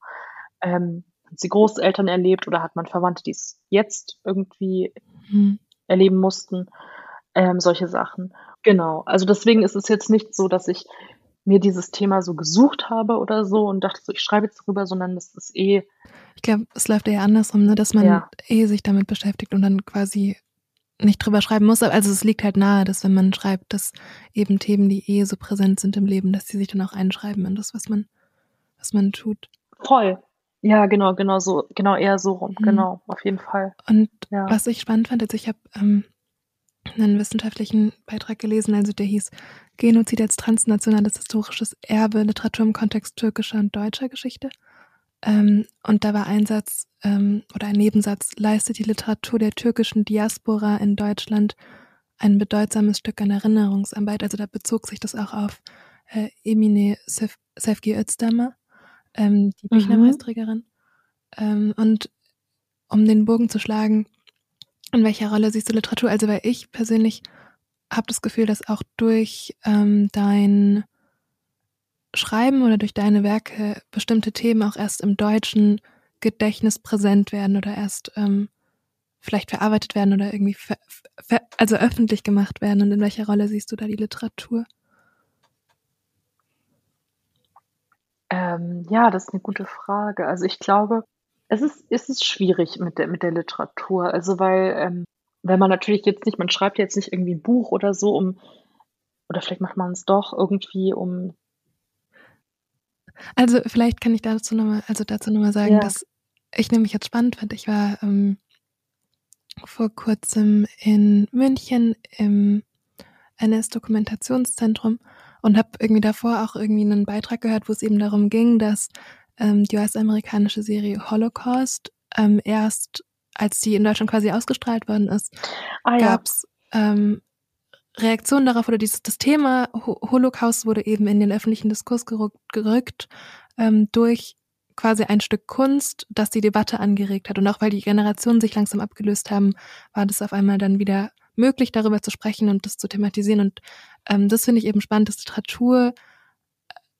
Ähm, hat sie Großeltern erlebt oder hat man Verwandte, die es jetzt irgendwie mhm. erleben mussten? Ähm, solche Sachen. Genau. Also deswegen ist es jetzt nicht so, dass ich mir dieses Thema so gesucht habe oder so und dachte so, ich schreibe jetzt drüber, sondern das ist eh. Ich glaube, es läuft eher andersrum, ne? dass man ja. eh sich damit beschäftigt und dann quasi nicht drüber schreiben muss. Also es liegt halt nahe, dass wenn man schreibt, dass eben Themen, die eh so präsent sind im Leben, dass die sich dann auch einschreiben in das, was man, was man tut. Voll. Ja, genau, genau so, genau eher so rum, mhm. genau, auf jeden Fall. Und ja. was ich spannend fand, also ich habe ähm, einen wissenschaftlichen Beitrag gelesen, also der hieß Genozid als transnationales historisches Erbe, Literatur im Kontext türkischer und deutscher Geschichte. Ähm, und da war ein Satz ähm, oder ein Nebensatz, leistet die Literatur der türkischen Diaspora in Deutschland ein bedeutsames Stück an Erinnerungsarbeit. Also da bezog sich das auch auf äh, Emine Sef Sefki Özdammer, ähm, die mhm. Büchnerpreisträgerin. Ähm, und um den Bogen zu schlagen, in welcher Rolle siehst du Literatur? Also weil ich persönlich habe das Gefühl, dass auch durch ähm, dein Schreiben oder durch deine Werke bestimmte Themen auch erst im deutschen Gedächtnis präsent werden oder erst ähm, vielleicht verarbeitet werden oder irgendwie ver, ver, also öffentlich gemacht werden? Und in welcher Rolle siehst du da die Literatur? Ähm, ja, das ist eine gute Frage. Also ich glaube, es ist, es ist schwierig mit der, mit der Literatur. Also weil, ähm, wenn man natürlich jetzt nicht, man schreibt jetzt nicht irgendwie ein Buch oder so, um, oder vielleicht macht man es doch irgendwie, um also vielleicht kann ich dazu nochmal, also dazu nochmal sagen, ja. dass ich nämlich jetzt spannend fand. Ich war ähm, vor kurzem in München im NS-Dokumentationszentrum und habe irgendwie davor auch irgendwie einen Beitrag gehört, wo es eben darum ging, dass ähm, die US-amerikanische Serie Holocaust ähm, erst, als die in Deutschland quasi ausgestrahlt worden ist, ah, ja. gab es ähm, Reaktion darauf oder dieses das Thema Holocaust wurde eben in den öffentlichen Diskurs gerückt, gerückt ähm, durch quasi ein Stück Kunst, das die Debatte angeregt hat. Und auch weil die Generationen sich langsam abgelöst haben, war das auf einmal dann wieder möglich, darüber zu sprechen und das zu thematisieren. Und ähm, das finde ich eben spannend, dass Literatur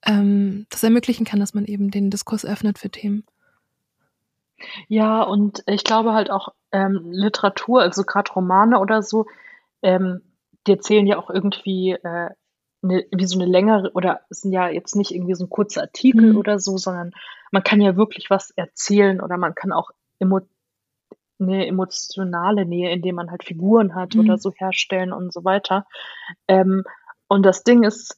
ähm, das ermöglichen kann, dass man eben den Diskurs öffnet für Themen. Ja, und ich glaube halt auch ähm, Literatur, also gerade Romane oder so, ähm, die erzählen ja auch irgendwie äh, eine, wie so eine längere, oder sind ja jetzt nicht irgendwie so ein kurzer Artikel mhm. oder so, sondern man kann ja wirklich was erzählen oder man kann auch emo eine emotionale Nähe, indem man halt Figuren hat mhm. oder so herstellen und so weiter. Ähm, und das Ding ist,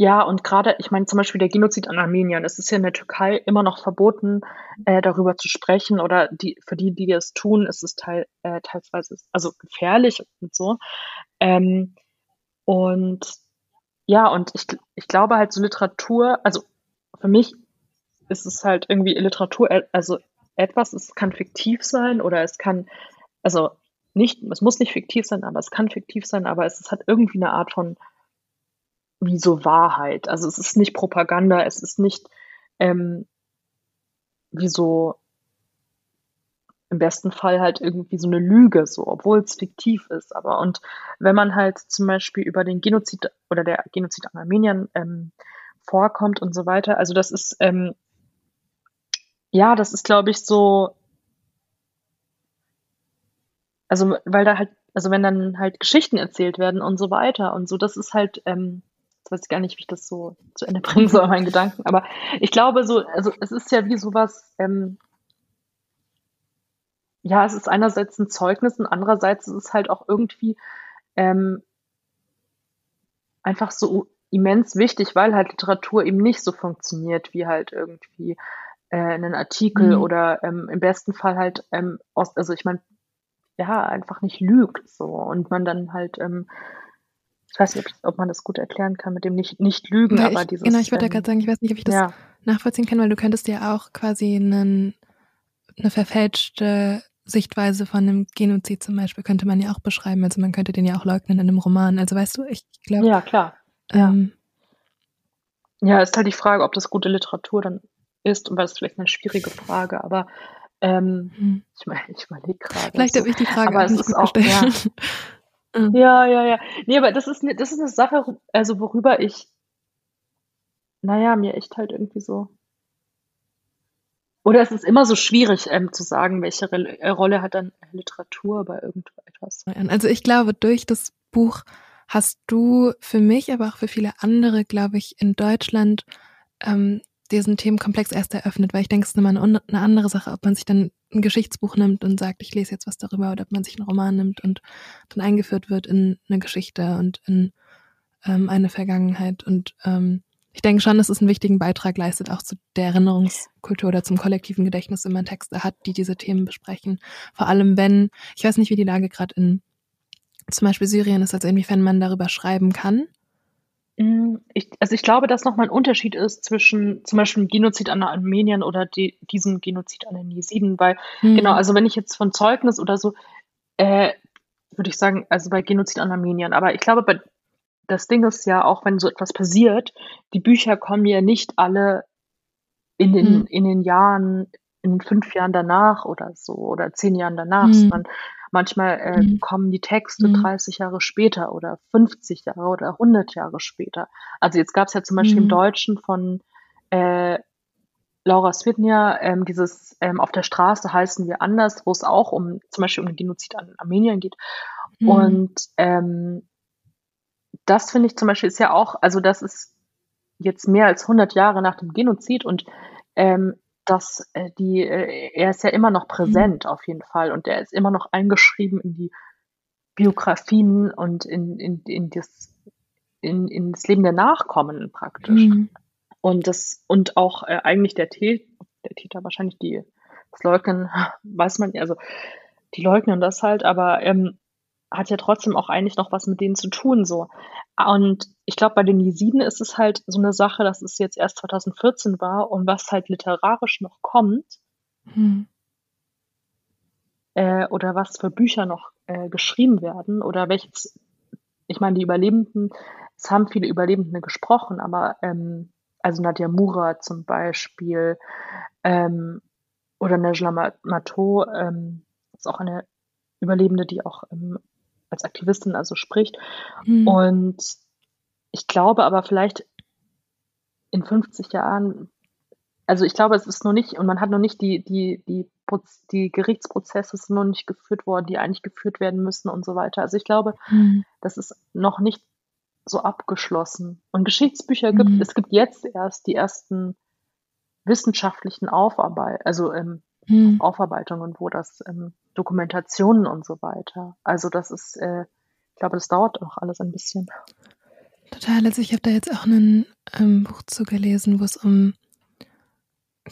ja, und gerade, ich meine zum Beispiel der Genozid an Armeniern, es ist ja in der Türkei immer noch verboten, äh, darüber zu sprechen oder die, für die, die das tun, ist es teil, äh, teilweise, also gefährlich und so. Ähm, und ja, und ich, ich glaube halt so Literatur, also für mich ist es halt irgendwie Literatur, äh, also etwas, es kann fiktiv sein oder es kann, also nicht, es muss nicht fiktiv sein, aber es kann fiktiv sein, aber es, es hat irgendwie eine Art von wie so Wahrheit. Also es ist nicht Propaganda, es ist nicht ähm, wie so im besten Fall halt irgendwie so eine Lüge, so, obwohl es fiktiv ist. Aber und wenn man halt zum Beispiel über den Genozid oder der Genozid an Armeniern ähm, vorkommt und so weiter, also das ist, ähm, ja, das ist, glaube ich, so, also weil da halt, also wenn dann halt Geschichten erzählt werden und so weiter und so, das ist halt, ähm, jetzt weiß ich gar nicht, wie ich das so zu Ende bringen soll, meinen Gedanken, aber ich glaube so, also es ist ja wie sowas, ähm, ja, es ist einerseits ein Zeugnis und andererseits ist es halt auch irgendwie, ähm, einfach so immens wichtig, weil halt Literatur eben nicht so funktioniert wie halt irgendwie äh, einen Artikel mhm. oder ähm, im besten Fall halt ähm, aus, also ich meine, ja, einfach nicht lügt so und man dann halt ähm, ich weiß nicht, ob, man das gut erklären kann mit dem nicht, nicht lügen, weil aber ich, dieses. Genau, ich wollte ähm, gerade sagen, ich weiß nicht, ob ich das ja. nachvollziehen kann, weil du könntest ja auch quasi einen, eine verfälschte Sichtweise von einem Genozid zum Beispiel könnte man ja auch beschreiben. Also man könnte den ja auch leugnen in einem Roman. Also weißt du, ich glaube. Ja, klar. Ähm, ja, ist halt die Frage, ob das gute Literatur dann ist und weil es vielleicht eine schwierige Frage, aber ähm, hm. ich, mein, ich überlege gerade. Vielleicht so. habe ich die Frage aber auch es ist auch, gestellt. Ja, Mhm. Ja, ja, ja. Nee, aber das ist, ne, das ist eine Sache, also worüber ich, naja, mir echt halt irgendwie so. Oder es ist immer so schwierig ähm, zu sagen, welche Re äh, Rolle hat dann Literatur bei irgendetwas. Also ich glaube, durch das Buch hast du für mich, aber auch für viele andere, glaube ich, in Deutschland ähm, diesen Themenkomplex erst eröffnet, weil ich denke, es ist immer eine, eine, andere Sache, ob man sich dann ein Geschichtsbuch nimmt und sagt, ich lese jetzt was darüber, oder ob man sich einen Roman nimmt und dann eingeführt wird in eine Geschichte und in ähm, eine Vergangenheit. Und ähm, ich denke schon, dass es einen wichtigen Beitrag leistet, auch zu der Erinnerungskultur oder zum kollektiven Gedächtnis, wenn man Texte hat, die diese Themen besprechen. Vor allem, wenn, ich weiß nicht, wie die Lage gerade in zum Beispiel Syrien ist, als inwiefern man darüber schreiben kann. Hm, ich, also ich glaube, dass nochmal ein Unterschied ist zwischen zum Beispiel dem Genozid an Armeniern oder die, diesem Genozid an den Jesiden, weil mhm. genau, also wenn ich jetzt von Zeugnis oder so, äh, würde ich sagen, also bei Genozid an Armeniern, aber ich glaube, bei, das Ding ist ja auch, wenn so etwas passiert, die Bücher kommen ja nicht alle in den, mhm. in den Jahren, in fünf Jahren danach oder so oder zehn Jahren danach, mhm. sondern Manchmal äh, mhm. kommen die Texte mhm. 30 Jahre später oder 50 Jahre oder 100 Jahre später. Also jetzt gab es ja zum Beispiel mhm. im Deutschen von äh, Laura Swidnia ähm, dieses ähm, Auf der Straße heißen wir anders, wo es auch um zum Beispiel um den Genozid an Armenien geht. Mhm. Und ähm, das finde ich zum Beispiel ist ja auch, also das ist jetzt mehr als 100 Jahre nach dem Genozid und ähm, dass äh, die, äh, er ist ja immer noch präsent mhm. auf jeden Fall und er ist immer noch eingeschrieben in die Biografien und in, in, in, das, in, in das Leben der Nachkommen praktisch. Mhm. Und das, und auch äh, eigentlich der Täter, der Täter wahrscheinlich die, das Leugnen, weiß man, also die leugnen das halt, aber ähm, hat ja trotzdem auch eigentlich noch was mit denen zu tun, so. Und ich glaube, bei den Jesiden ist es halt so eine Sache, dass es jetzt erst 2014 war und was halt literarisch noch kommt, hm. äh, oder was für Bücher noch äh, geschrieben werden oder welches, ich meine, die Überlebenden, es haben viele Überlebende gesprochen, aber ähm, also Nadia Mura zum Beispiel ähm, oder Nejla Mato ähm, ist auch eine Überlebende, die auch ähm, als Aktivistin also spricht. Mhm. Und ich glaube aber vielleicht in 50 Jahren, also ich glaube, es ist noch nicht, und man hat noch nicht die, die, die, die Gerichtsprozesse sind noch nicht geführt worden, die eigentlich geführt werden müssen und so weiter. Also ich glaube, mhm. das ist noch nicht so abgeschlossen. Und Geschichtsbücher gibt, mhm. es gibt jetzt erst die ersten wissenschaftlichen Aufarbeit, also ähm, mhm. Aufarbeitungen, wo das ähm, Dokumentationen und so weiter. Also das ist, äh, ich glaube, das dauert auch alles ein bisschen. Total. Also ich habe da jetzt auch ein ähm, Buch zu gelesen, wo es um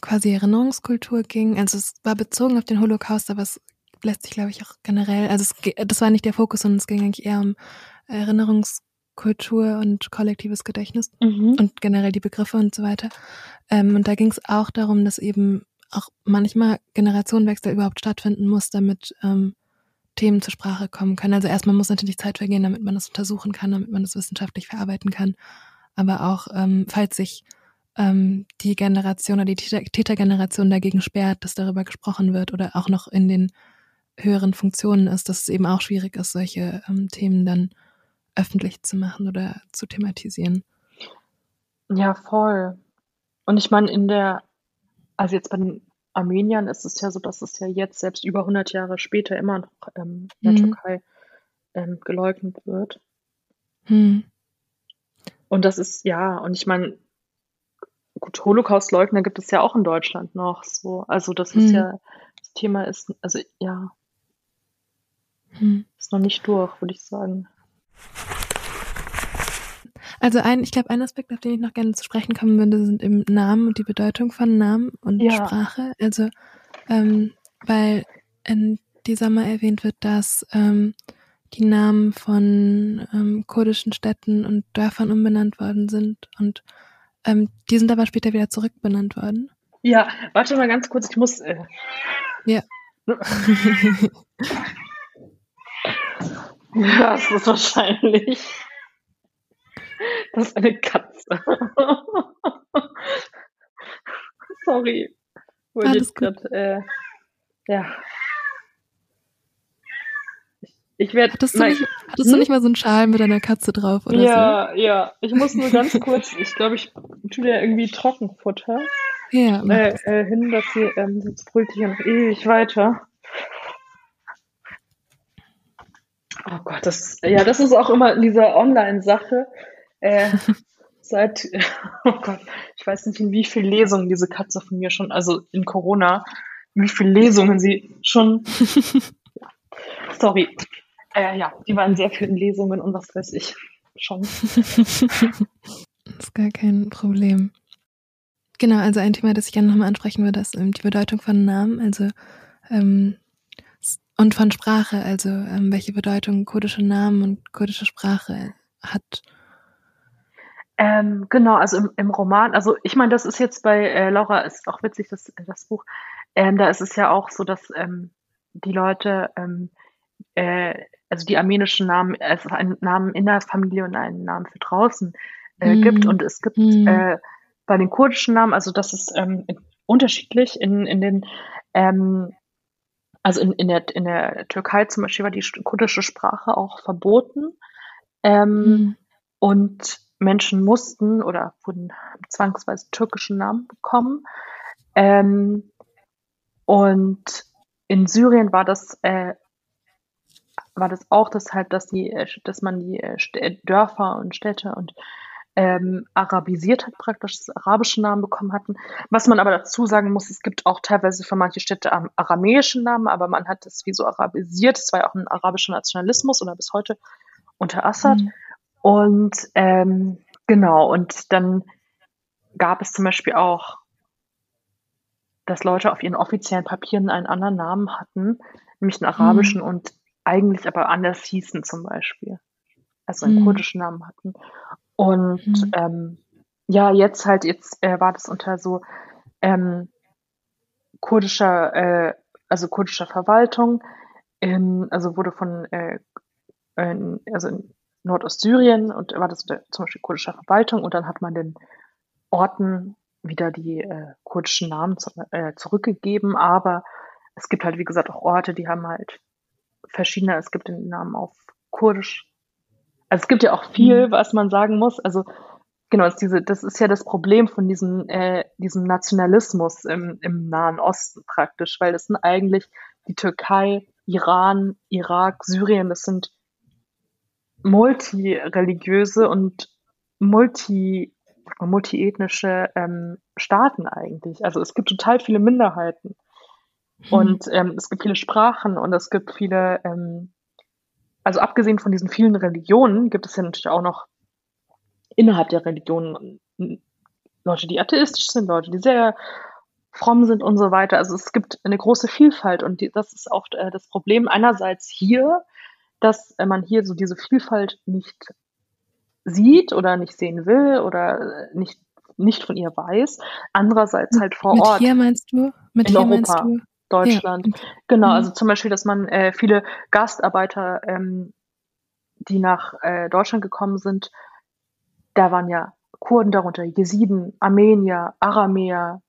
quasi Erinnerungskultur ging. Also es war bezogen auf den Holocaust, aber es lässt sich, glaube ich, auch generell, also es, das war nicht der Fokus, sondern es ging eigentlich eher um Erinnerungskultur und kollektives Gedächtnis mhm. und generell die Begriffe und so weiter. Ähm, und da ging es auch darum, dass eben auch manchmal Generationenwechsel überhaupt stattfinden muss, damit ähm, Themen zur Sprache kommen können. Also erstmal muss natürlich Zeit vergehen, damit man das untersuchen kann, damit man das wissenschaftlich verarbeiten kann. Aber auch, ähm, falls sich ähm, die Generation oder die Tätergeneration dagegen sperrt, dass darüber gesprochen wird oder auch noch in den höheren Funktionen ist, dass es eben auch schwierig ist, solche ähm, Themen dann öffentlich zu machen oder zu thematisieren. Ja, voll. Und ich meine, in der also jetzt bei den Armeniern ist es ja so, dass es ja jetzt selbst über 100 Jahre später immer noch ähm, in der mhm. Türkei ähm, geleugnet wird. Mhm. Und das ist, ja, und ich meine, gut, Holocaust-Leugner gibt es ja auch in Deutschland noch so. Also das ist mhm. ja, das Thema ist, also ja, mhm. ist noch nicht durch, würde ich sagen. Also ein, ich glaube, ein Aspekt, auf den ich noch gerne zu sprechen kommen würde, sind eben Namen und die Bedeutung von Namen und Ja. Sprache. Also, ähm, weil in dieser mal erwähnt wird, dass ähm, die Namen von ähm, kurdischen Städten und Dörfern umbenannt worden sind und ähm, die sind aber später wieder zurückbenannt worden. Ja, warte mal ganz kurz, ich muss. Äh, Ja. ja, es ist wahrscheinlich. Das ist eine Katze. Sorry. Wurde Alles grad, äh, ja. Ich, werde. Hattest, du nicht, hattest du Hm? nicht mal so einen Schal mit einer Katze drauf oder Ja, ja. Ich muss nur ganz kurz, ich glaube, ich tue dir irgendwie Trockenfutter so? Ja, äh, äh, hin, dass sie, ähm, sonst brüllt die ja noch ewig weiter. Oh Gott, das, ja, das ist auch immer in dieser Online-Sache. Äh, seit, oh Gott, ich weiß nicht, in wie viel Lesungen diese Katze von mir schon, also in Corona, wie viele Lesungen sie schon, sorry, äh, ja, die waren in sehr vielen Lesungen und was weiß ich schon. ist gar kein Problem. Genau, also ein Thema, das ich gerne nochmal ansprechen würde, ist ähm, die Bedeutung von Namen, also ähm, und von Sprache, also ähm, welche Bedeutung kurdische Namen und kurdische Sprache hat. Ähm, genau, also im, im Roman, also ich meine, das ist jetzt bei äh, Laura, ist auch witzig, das, das Buch, ähm, da ist es ja auch so, dass ähm, die Leute, ähm, äh, also die armenischen Namen, es ist einen Namen in der Familie und einen Namen für draußen äh, Mhm. gibt und es gibt äh, bei den kurdischen Namen, also das ist ähm, unterschiedlich in, in den, ähm, also in, in, der, in der Türkei zum Beispiel war die sch- kurdische Sprache auch verboten. Mhm. und Menschen mussten oder wurden zwangsweise türkischen Namen bekommen. Ähm, und in Syrien war das, äh, war das auch deshalb, dass die, äh, dass man die äh, äh, Dörfer und Städte und ähm, arabisiert hat, praktisch das arabische Namen bekommen hatten. Was man aber dazu sagen muss, es gibt auch teilweise für manche Städte am aramäischen Namen, aber man hat es wie so arabisiert. Es war ja auch ein arabischer Nationalismus oder bis heute unter Assad. Mhm. Und ähm, genau, und dann gab es zum Beispiel auch, dass Leute auf ihren offiziellen Papieren einen anderen Namen hatten, nämlich einen arabischen und eigentlich aber anders hießen zum Beispiel. Also einen Mhm. kurdischen Namen hatten. Und Mhm. ähm, ja, jetzt halt, jetzt äh, war das unter so ähm, kurdischer, äh, also kurdischer Verwaltung, ähm, also wurde von, äh, also in Nordostsyrien und war das zum Beispiel kurdischer Verwaltung und dann hat man den Orten wieder die äh, kurdischen Namen zu, äh, zurückgegeben, aber es gibt halt, wie gesagt, auch Orte, die haben halt verschiedene, es gibt den Namen auf Kurdisch. Also es gibt ja auch viel, Mhm. was man sagen muss. Also genau, ist diese, das ist ja das Problem von diesem, äh, diesem Nationalismus im, im Nahen Osten praktisch, weil das sind eigentlich die Türkei, Iran, Irak, Syrien, das sind multireligiöse und multi, multiethnische ähm, Staaten eigentlich. Also es gibt total viele Minderheiten. Und ähm, es gibt viele Sprachen und es gibt viele, ähm, also abgesehen von diesen vielen Religionen, gibt es ja natürlich auch noch innerhalb der Religionen n- Leute, die atheistisch sind, Leute, die sehr fromm sind und so weiter. Also es gibt eine große Vielfalt und die, das ist auch äh, das Problem einerseits hier, dass äh, man hier so diese Vielfalt nicht sieht oder nicht sehen will oder äh, nicht, nicht von ihr weiß. Andererseits halt vor Mit Ort. hier meinst du? Mit In hier meinst Europa. du? Deutschland. Ja. Genau, Mhm. also zum Beispiel, dass man äh, viele Gastarbeiter, ähm, die nach äh, Deutschland gekommen sind, da waren ja Kurden darunter, Jesiden, Armenier, Aramäer,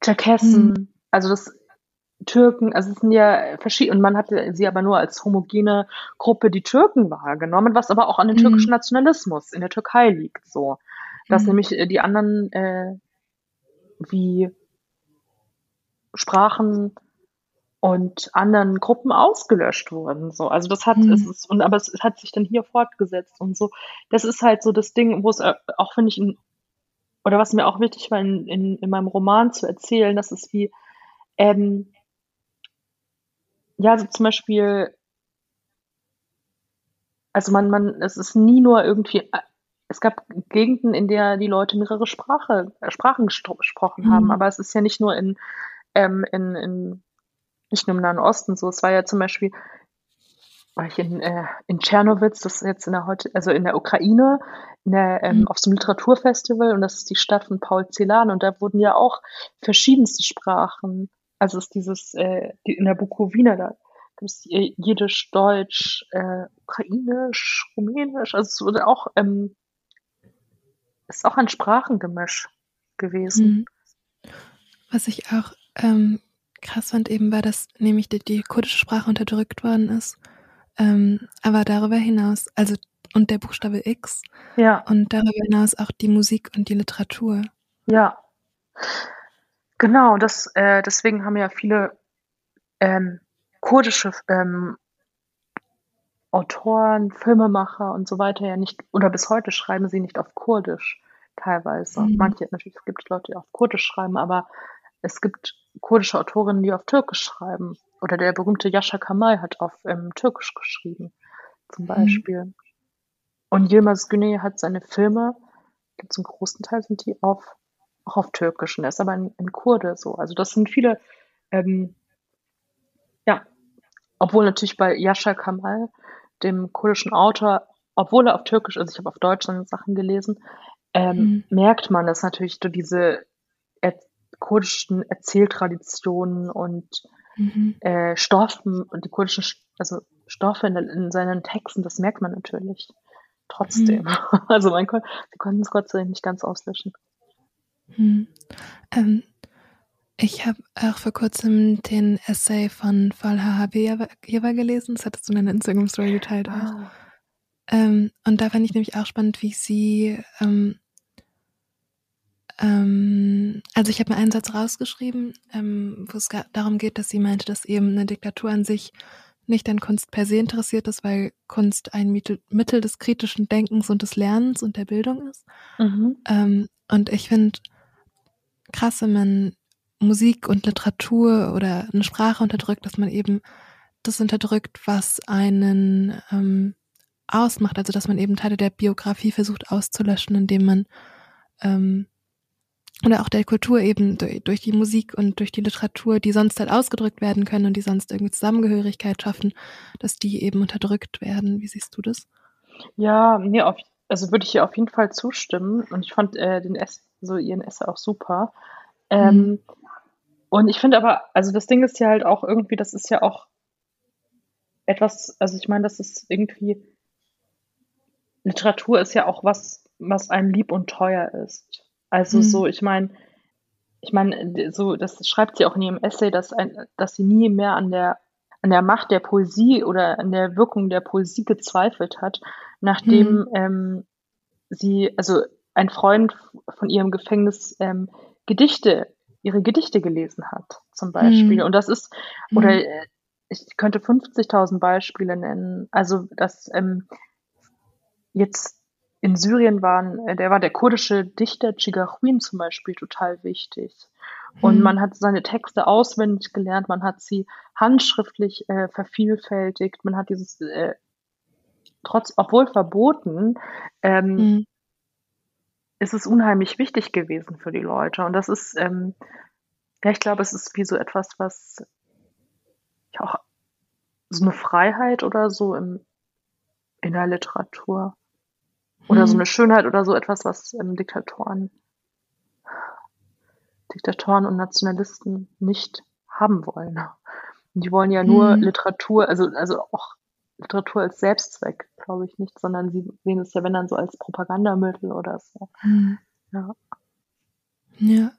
Tscherkessen, Mhm. also das Türken, also es sind ja verschiedene, und man hatte sie aber nur als homogene Gruppe, die Türken wahrgenommen, was aber auch an dem Mhm. türkischen Nationalismus in der Türkei liegt, so. Dass Mhm. nämlich äh, die anderen, äh, wie Sprachen und anderen Gruppen ausgelöscht wurden. So, also das hat Mhm. es ist, und aber es hat sich dann hier fortgesetzt und so. Das ist halt so das Ding, wo es äh, auch finde ich in, oder was mir auch wichtig war in, in, in meinem Roman zu erzählen, das ist wie ähm, ja, also zum Beispiel, also man, man, es ist nie nur irgendwie, äh, es gab Gegenden, in der die Leute mehrere Sprache, äh, Sprachen gesprochen haben. Mhm. Aber es ist ja nicht nur in, ähm, in, in, nicht nur im Nahen Osten so. Es war ja zum Beispiel, war ich in, äh, in Tschernowitz, das ist jetzt in der heute, also in der Ukraine, in der, ähm, Mhm. auf so einem Literaturfestival und das ist die Stadt von Paul Celan und da wurden ja auch verschiedenste Sprachen, also es ist dieses, äh, in der Bukowina, da gibt es Jiddisch, Deutsch, äh, Ukrainisch, Rumänisch, also es wurde auch, ähm, ist auch ein Sprachengemisch gewesen. Mhm. Was ich auch ähm, krass fand eben war, dass nämlich die, die kurdische Sprache unterdrückt worden ist. Ähm, aber darüber hinaus, also und der Buchstabe X Ja, und darüber hinaus auch die Musik und die Literatur. ja. Genau, das, äh, deswegen haben ja viele ähm, kurdische ähm, Autoren, Filmemacher und so weiter ja nicht, oder bis heute schreiben sie nicht auf Kurdisch teilweise. Mhm. Manche, natürlich es gibt Leute, die auf Kurdisch schreiben, aber es gibt kurdische Autorinnen, die auf Türkisch schreiben. Oder der berühmte Yasha Kamal hat auf ähm, Türkisch geschrieben, zum Mhm. Beispiel. Und Yilmaz Güney hat seine Filme, gibt es einen großen Teil, sind die auf, auch auf Türkisch. Und er ist aber ein, ein Kurde so. Also das sind viele, ähm, ja, obwohl natürlich bei Yasha Kamal, dem kurdischen Autor, obwohl er auf Türkisch ist, ich habe auf Deutsch seine Sachen gelesen, ähm, Mhm. merkt man, dass natürlich durch diese er kurdischen Erzähltraditionen und Mhm. äh, Stoffen und die kurdischen, Sch- also Stoffe in, in seinen Texten, das merkt man natürlich trotzdem. Also man kon sie konnten es Gott sei Dank nicht ganz auslöschen. Hm. Ähm, ich habe auch vor kurzem den Essay von Falha Habeba gelesen. Das hattest du in deiner Instagram-Story geteilt auch. Ähm, und da fand ich nämlich auch spannend, wie sie, ähm, ähm, also ich habe mir einen Satz rausgeschrieben, ähm, wo es darum geht, dass sie meinte, dass eben eine Diktatur an sich nicht an Kunst per se interessiert ist, weil Kunst ein Mittel, Mittel des kritischen Denkens und des Lernens und der Bildung ist. Mhm. Ähm, und ich finde krass, wenn man Musik und Literatur oder eine Sprache unterdrückt, dass man eben das unterdrückt, was einen ähm, ausmacht. Also dass man eben Teile der Biografie versucht auszulöschen, indem man ähm, oder auch der Kultur eben durch, die Musik und durch die Literatur, die sonst halt ausgedrückt werden können und die sonst irgendwie Zusammengehörigkeit schaffen, dass die eben unterdrückt werden. Wie siehst du das? Ja, nee, auf, also würde ich ihr auf jeden Fall zustimmen. Und ich fand äh, den Ess, so ihren Essay auch super. Ähm, Mhm. Und ich finde aber, also das Ding ist ja halt auch irgendwie, das ist ja auch etwas, also ich meine, das ist irgendwie, Literatur ist ja auch was, was einem lieb und teuer ist. Also Mhm. so, ich meine, ich meine, so, das schreibt sie auch in ihrem Essay, dass, ein, dass sie nie mehr an der, an der Macht der Poesie oder an der Wirkung der Poesie gezweifelt hat, nachdem Mhm. ähm, sie, also ein Freund von ihrem Gefängnis ähm, Gedichte, ihre Gedichte gelesen hat, zum Beispiel. Mhm. Und das ist, oder Mhm. äh, ich könnte 50.000 Beispiele nennen. Also, dass ähm, jetzt in Syrien waren, äh, der war der kurdische Dichter Chigahuin zum Beispiel total wichtig. Und Mhm. man hat seine Texte auswendig gelernt, man hat sie handschriftlich äh, vervielfältigt, man hat dieses, äh, trotz, obwohl verboten, ähm, Mhm. Ist es unheimlich wichtig gewesen für die Leute. Und das ist, ähm, ja, ich glaube, es ist wie so etwas, was ja auch so eine Freiheit oder so im, in der Literatur oder so Mhm. eine Schönheit oder so etwas, was ähm, Diktatoren, Diktatoren und Nationalisten nicht haben wollen. Und die wollen ja nur Mhm. Literatur, also, also auch Literatur als Selbstzweck, glaube ich nicht, sondern sie sehen es ja, wenn dann so als Propagandamittel oder so. Mhm. Ja. Ja,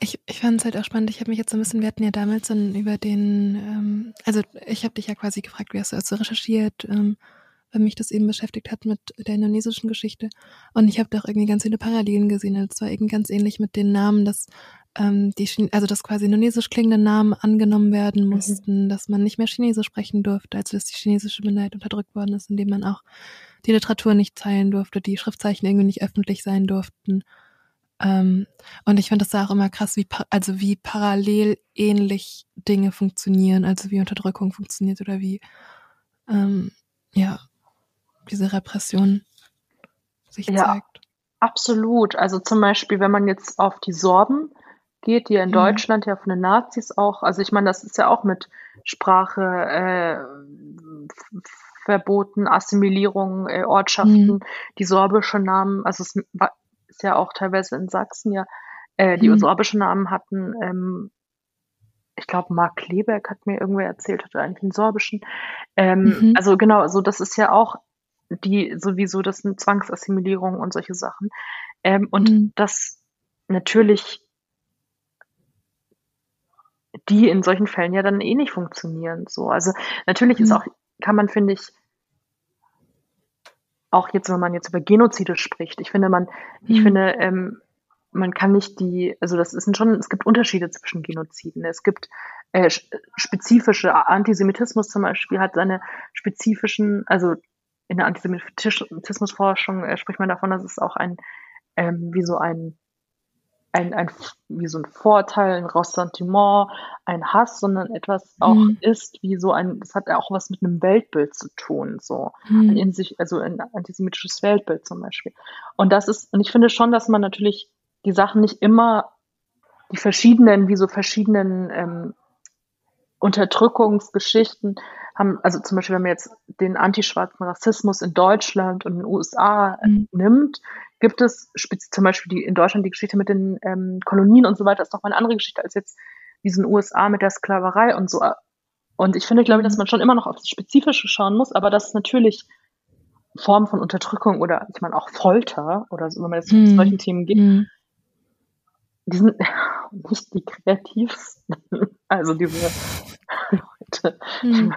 ich, ich fand es halt auch spannend. Ich habe mich jetzt so ein bisschen, wir hatten ja damals dann über den, ähm, also ich habe dich ja quasi gefragt, wie hast du das so recherchiert, ähm, weil mich das eben beschäftigt hat mit der indonesischen Geschichte. Und ich habe da auch irgendwie ganz viele Parallelen gesehen. Also es war irgendwie ganz ähnlich mit den Namen, dass ähm, die, Chin- also dass quasi indonesisch klingende Namen angenommen werden Mhm. mussten, dass man nicht mehr Chinesisch sprechen durfte, also dass die chinesische Minderheit unterdrückt worden ist, indem man auch die Literatur nicht teilen durfte, die Schriftzeichen irgendwie nicht öffentlich sein durften. Ähm, und ich finde das da auch immer krass, wie, also wie parallel ähnlich Dinge funktionieren, also wie Unterdrückung funktioniert oder wie, ähm, ja, diese Repression sich Ja. zeigt. Absolut. Also zum Beispiel, wenn man jetzt auf die Sorben geht, die ja in Mhm. Deutschland ja von den Nazis auch, also ich meine, das ist ja auch mit Sprache äh, verboten, Assimilierung, äh, Ortschaften, Mhm. die sorbische Namen, also es ist ja auch teilweise in Sachsen ja, äh, die Mhm. sorbische Namen hatten. Ähm, ich glaube, Mark Kleberg hat mir irgendwer erzählt, hatte eigentlich einen sorbischen. Ähm, Mhm. Also genau, also das ist ja auch die sowieso, das sind Zwangsassimilierung und solche Sachen. Ähm, und Mhm. das natürlich die in solchen Fällen ja dann eh nicht funktionieren. So, also natürlich ist Mhm. auch, kann man, finde ich, auch jetzt, wenn man jetzt über Genozide spricht, ich finde, man, ich Mhm. finde, ähm, man kann nicht die, also das ist schon, es gibt Unterschiede zwischen Genoziden. Es gibt äh, sch- spezifische Antisemitismus zum Beispiel hat seine spezifischen, also in der Antisemitismusforschung äh, spricht man davon, dass es auch ein, ähm, wie so ein, ein, ein, wie so ein Vorteil, ein Ressentiment, ein Hass, sondern etwas auch Mhm. ist, wie so ein, das hat ja auch was mit einem Weltbild zu tun, so ein Mhm. in sich, also ein antisemitisches Weltbild zum Beispiel. Und das ist, und ich finde schon, dass man natürlich die Sachen nicht immer, die verschiedenen, wie so verschiedenen ähm, Unterdrückungsgeschichten haben, also zum Beispiel, wenn man jetzt den antischwarzen Rassismus in Deutschland und in den USA Mhm. nimmt, gibt es zum Beispiel die, in Deutschland die Geschichte mit den ähm, Kolonien und so weiter, ist doch mal eine andere Geschichte als jetzt den USA mit der Sklaverei und so. Und ich finde, glaube ich, dass Mhm. man schon immer noch auf das Spezifische schauen muss, aber dass natürlich Formen von Unterdrückung oder ich meine auch Folter oder so, wenn man jetzt zu Mhm. solchen Themen geht, Mhm. die sind nicht die kreativsten. Also diese Leute. Mhm.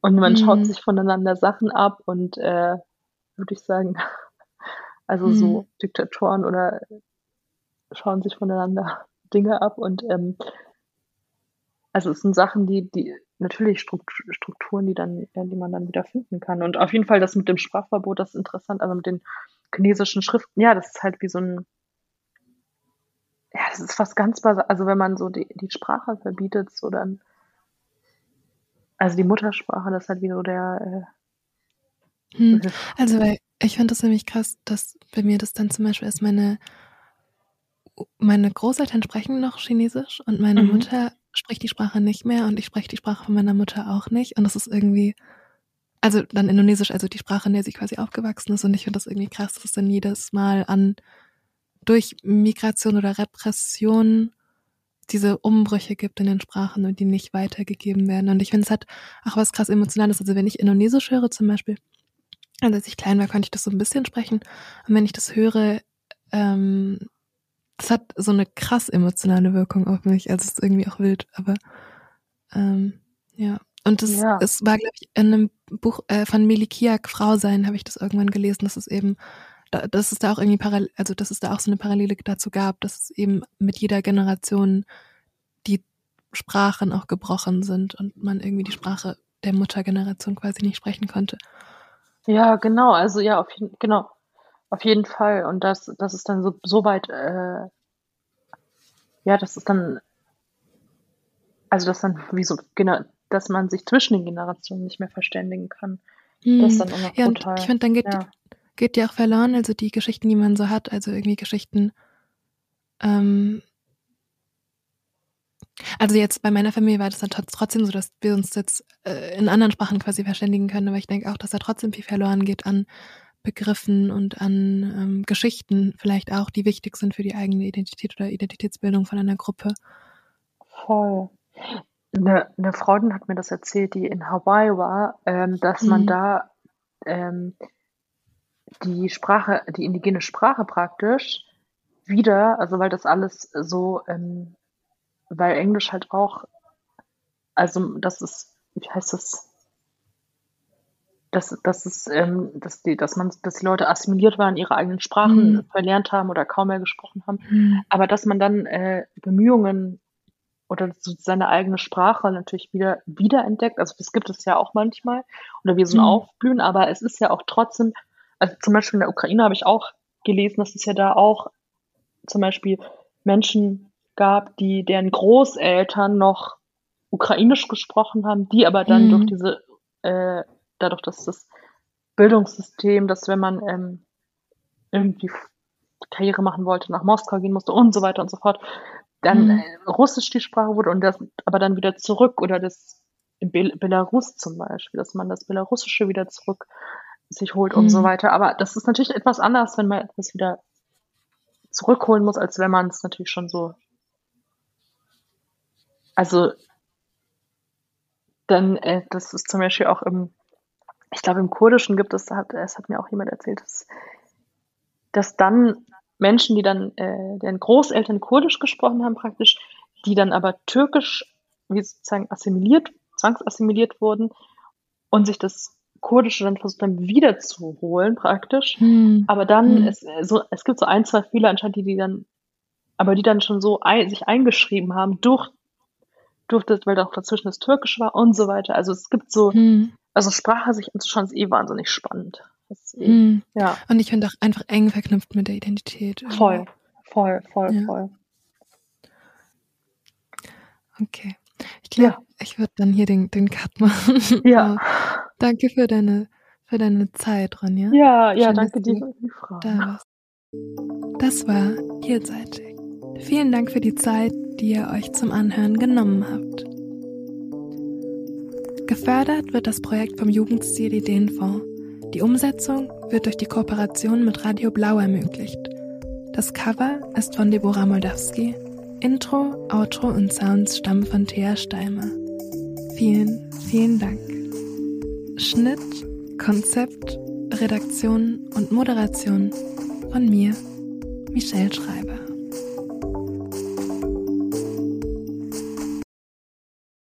Und man schaut Mhm. sich voneinander Sachen ab und äh, würde ich sagen, also so Mhm. Diktatoren oder schauen sich voneinander Dinge ab und ähm, also es sind Sachen, die, die natürlich Struktu- Strukturen, die dann, ja, die man dann wieder finden kann. Und auf jeden Fall das mit dem Sprachverbot, das ist interessant, also mit den chinesischen Schriften, ja, das ist halt wie so ein, ja, das ist fast ganz also wenn man so die, die Sprache verbietet, so dann, also die Muttersprache, das ist halt wie so der, äh, Hm. so Also, weil ich finde das nämlich krass, dass bei mir das dann zum Beispiel ist, meine, meine Großeltern sprechen noch Chinesisch und meine Mhm. Mutter spricht die Sprache nicht mehr und ich spreche die Sprache von meiner Mutter auch nicht. Und das ist irgendwie, also dann Indonesisch, also die Sprache, in der sie quasi aufgewachsen ist. Und ich finde das irgendwie krass, dass es dann jedes Mal an durch Migration oder Repression diese Umbrüche gibt in den Sprachen und die nicht weitergegeben werden. Und ich finde, es hat auch was krass Emotionales. Also wenn ich Indonesisch höre zum Beispiel, also als ich klein war, konnte ich das so ein bisschen sprechen. Und wenn ich das höre, ähm, das hat so eine krass emotionale Wirkung auf mich. Also es ist irgendwie auch wild, aber ähm, ja. Und das, Ja. es war, glaube ich, in einem Buch äh, von Melikiak, Frau sein, habe ich das irgendwann gelesen, dass es eben, dass es da auch irgendwie parallel, also dass es da auch so eine Parallele dazu gab, dass es eben mit jeder Generation die Sprachen auch gebrochen sind und man irgendwie die Sprache der Muttergeneration quasi nicht sprechen konnte. Ja, genau, also ja, auf jeden, genau, auf jeden Fall. Und das, das ist dann so, so weit, äh, ja, das ist dann, also das dann wie so, genau, dass man sich zwischen den Generationen nicht mehr verständigen kann. Das ist Hm. dann immer Ja, und brutal. ich finde, dann geht, Ja. Geht ja auch verloren, also die Geschichten, die man so hat, also irgendwie Geschichten, ähm, also jetzt bei meiner Familie war das dann trotz- trotzdem so, dass wir uns jetzt äh, in anderen Sprachen quasi verständigen können, aber ich denke auch, dass da trotzdem viel verloren geht an Begriffen und an ähm, Geschichten vielleicht auch, die wichtig sind für die eigene Identität oder Identitätsbildung von einer Gruppe. Voll. Eine, eine Freundin hat mir das erzählt, die in Hawaii war, ähm, dass man Mhm. da ähm, die Sprache, die indigene Sprache praktisch wieder, also weil das alles so, ähm, weil Englisch halt auch, also das ist, wie heißt das? Dass, dass, es, ähm, dass, die, dass, man, dass die Leute assimiliert waren, ihre eigenen Sprachen Mhm. verlernt haben oder kaum mehr gesprochen haben. Mhm. Aber dass man dann äh, Bemühungen oder seine eigene Sprache natürlich wieder wiederentdeckt. Also das gibt es ja auch manchmal. Oder wie so ein Mhm. Aufblühen, aber es ist ja auch trotzdem, also zum Beispiel in der Ukraine habe ich auch gelesen, dass es ja da auch zum Beispiel Menschen gab, die deren Großeltern noch Ukrainisch gesprochen haben, die aber dann Mhm. durch diese, äh, dadurch, dass das Bildungssystem, dass wenn man ähm, irgendwie Karriere machen wollte, nach Moskau gehen musste und so weiter und so fort, dann mhm. äh, Russisch die Sprache wurde und das aber dann wieder zurück oder das in Bel Belarus zum Beispiel, dass man das Belarussische wieder zurück sich holt mhm. und so mhm. weiter. Aber das ist natürlich etwas anders, wenn man etwas wieder zurückholen muss, als wenn man es natürlich schon so. Also, dann, äh, das ist zum Beispiel auch im, ich glaube, im Kurdischen gibt es, hat, es hat mir auch jemand erzählt, dass, dass dann Menschen, die dann, äh, deren Großeltern Kurdisch gesprochen haben, praktisch, die dann aber Türkisch, wie sozusagen assimiliert, zwangsassimiliert wurden und sich das Kurdische dann versucht haben wiederzuholen, praktisch. Hm. Aber dann, hm. es, so, es gibt so ein, zwei Fehler anscheinend, die, die dann, aber die dann schon so ein, sich eingeschrieben haben durch, durch das, weil da auch dazwischen das Türkisch war und so weiter. Also es gibt so, hm. also Sprache sich anzuschauen ist eh wahnsinnig spannend. Eh, hm. Ja. Und ich finde auch einfach eng verknüpft mit der Identität. Irgendwie. Voll, voll, voll, ja. voll. Okay. Ich glaube, ja. ich würde dann hier den, den Cut machen. Ja. danke für deine, für deine Zeit, Ronja. Ja, ja, Schön, danke dir für die Frage. Da das war Vielseitig. Vielen Dank für die Zeit, die ihr euch zum Anhören genommen habt. Gefördert wird das Projekt vom Jugendstil Ideenfonds. Die Umsetzung wird durch die Kooperation mit Radio Blau ermöglicht. Das Cover ist von Deborah Moldawski Intro, Outro und Sounds stammen von Thea Steimer. Vielen, vielen Dank. Schnitt, Konzept, Redaktion und Moderation von mir, Michelle Schreiber.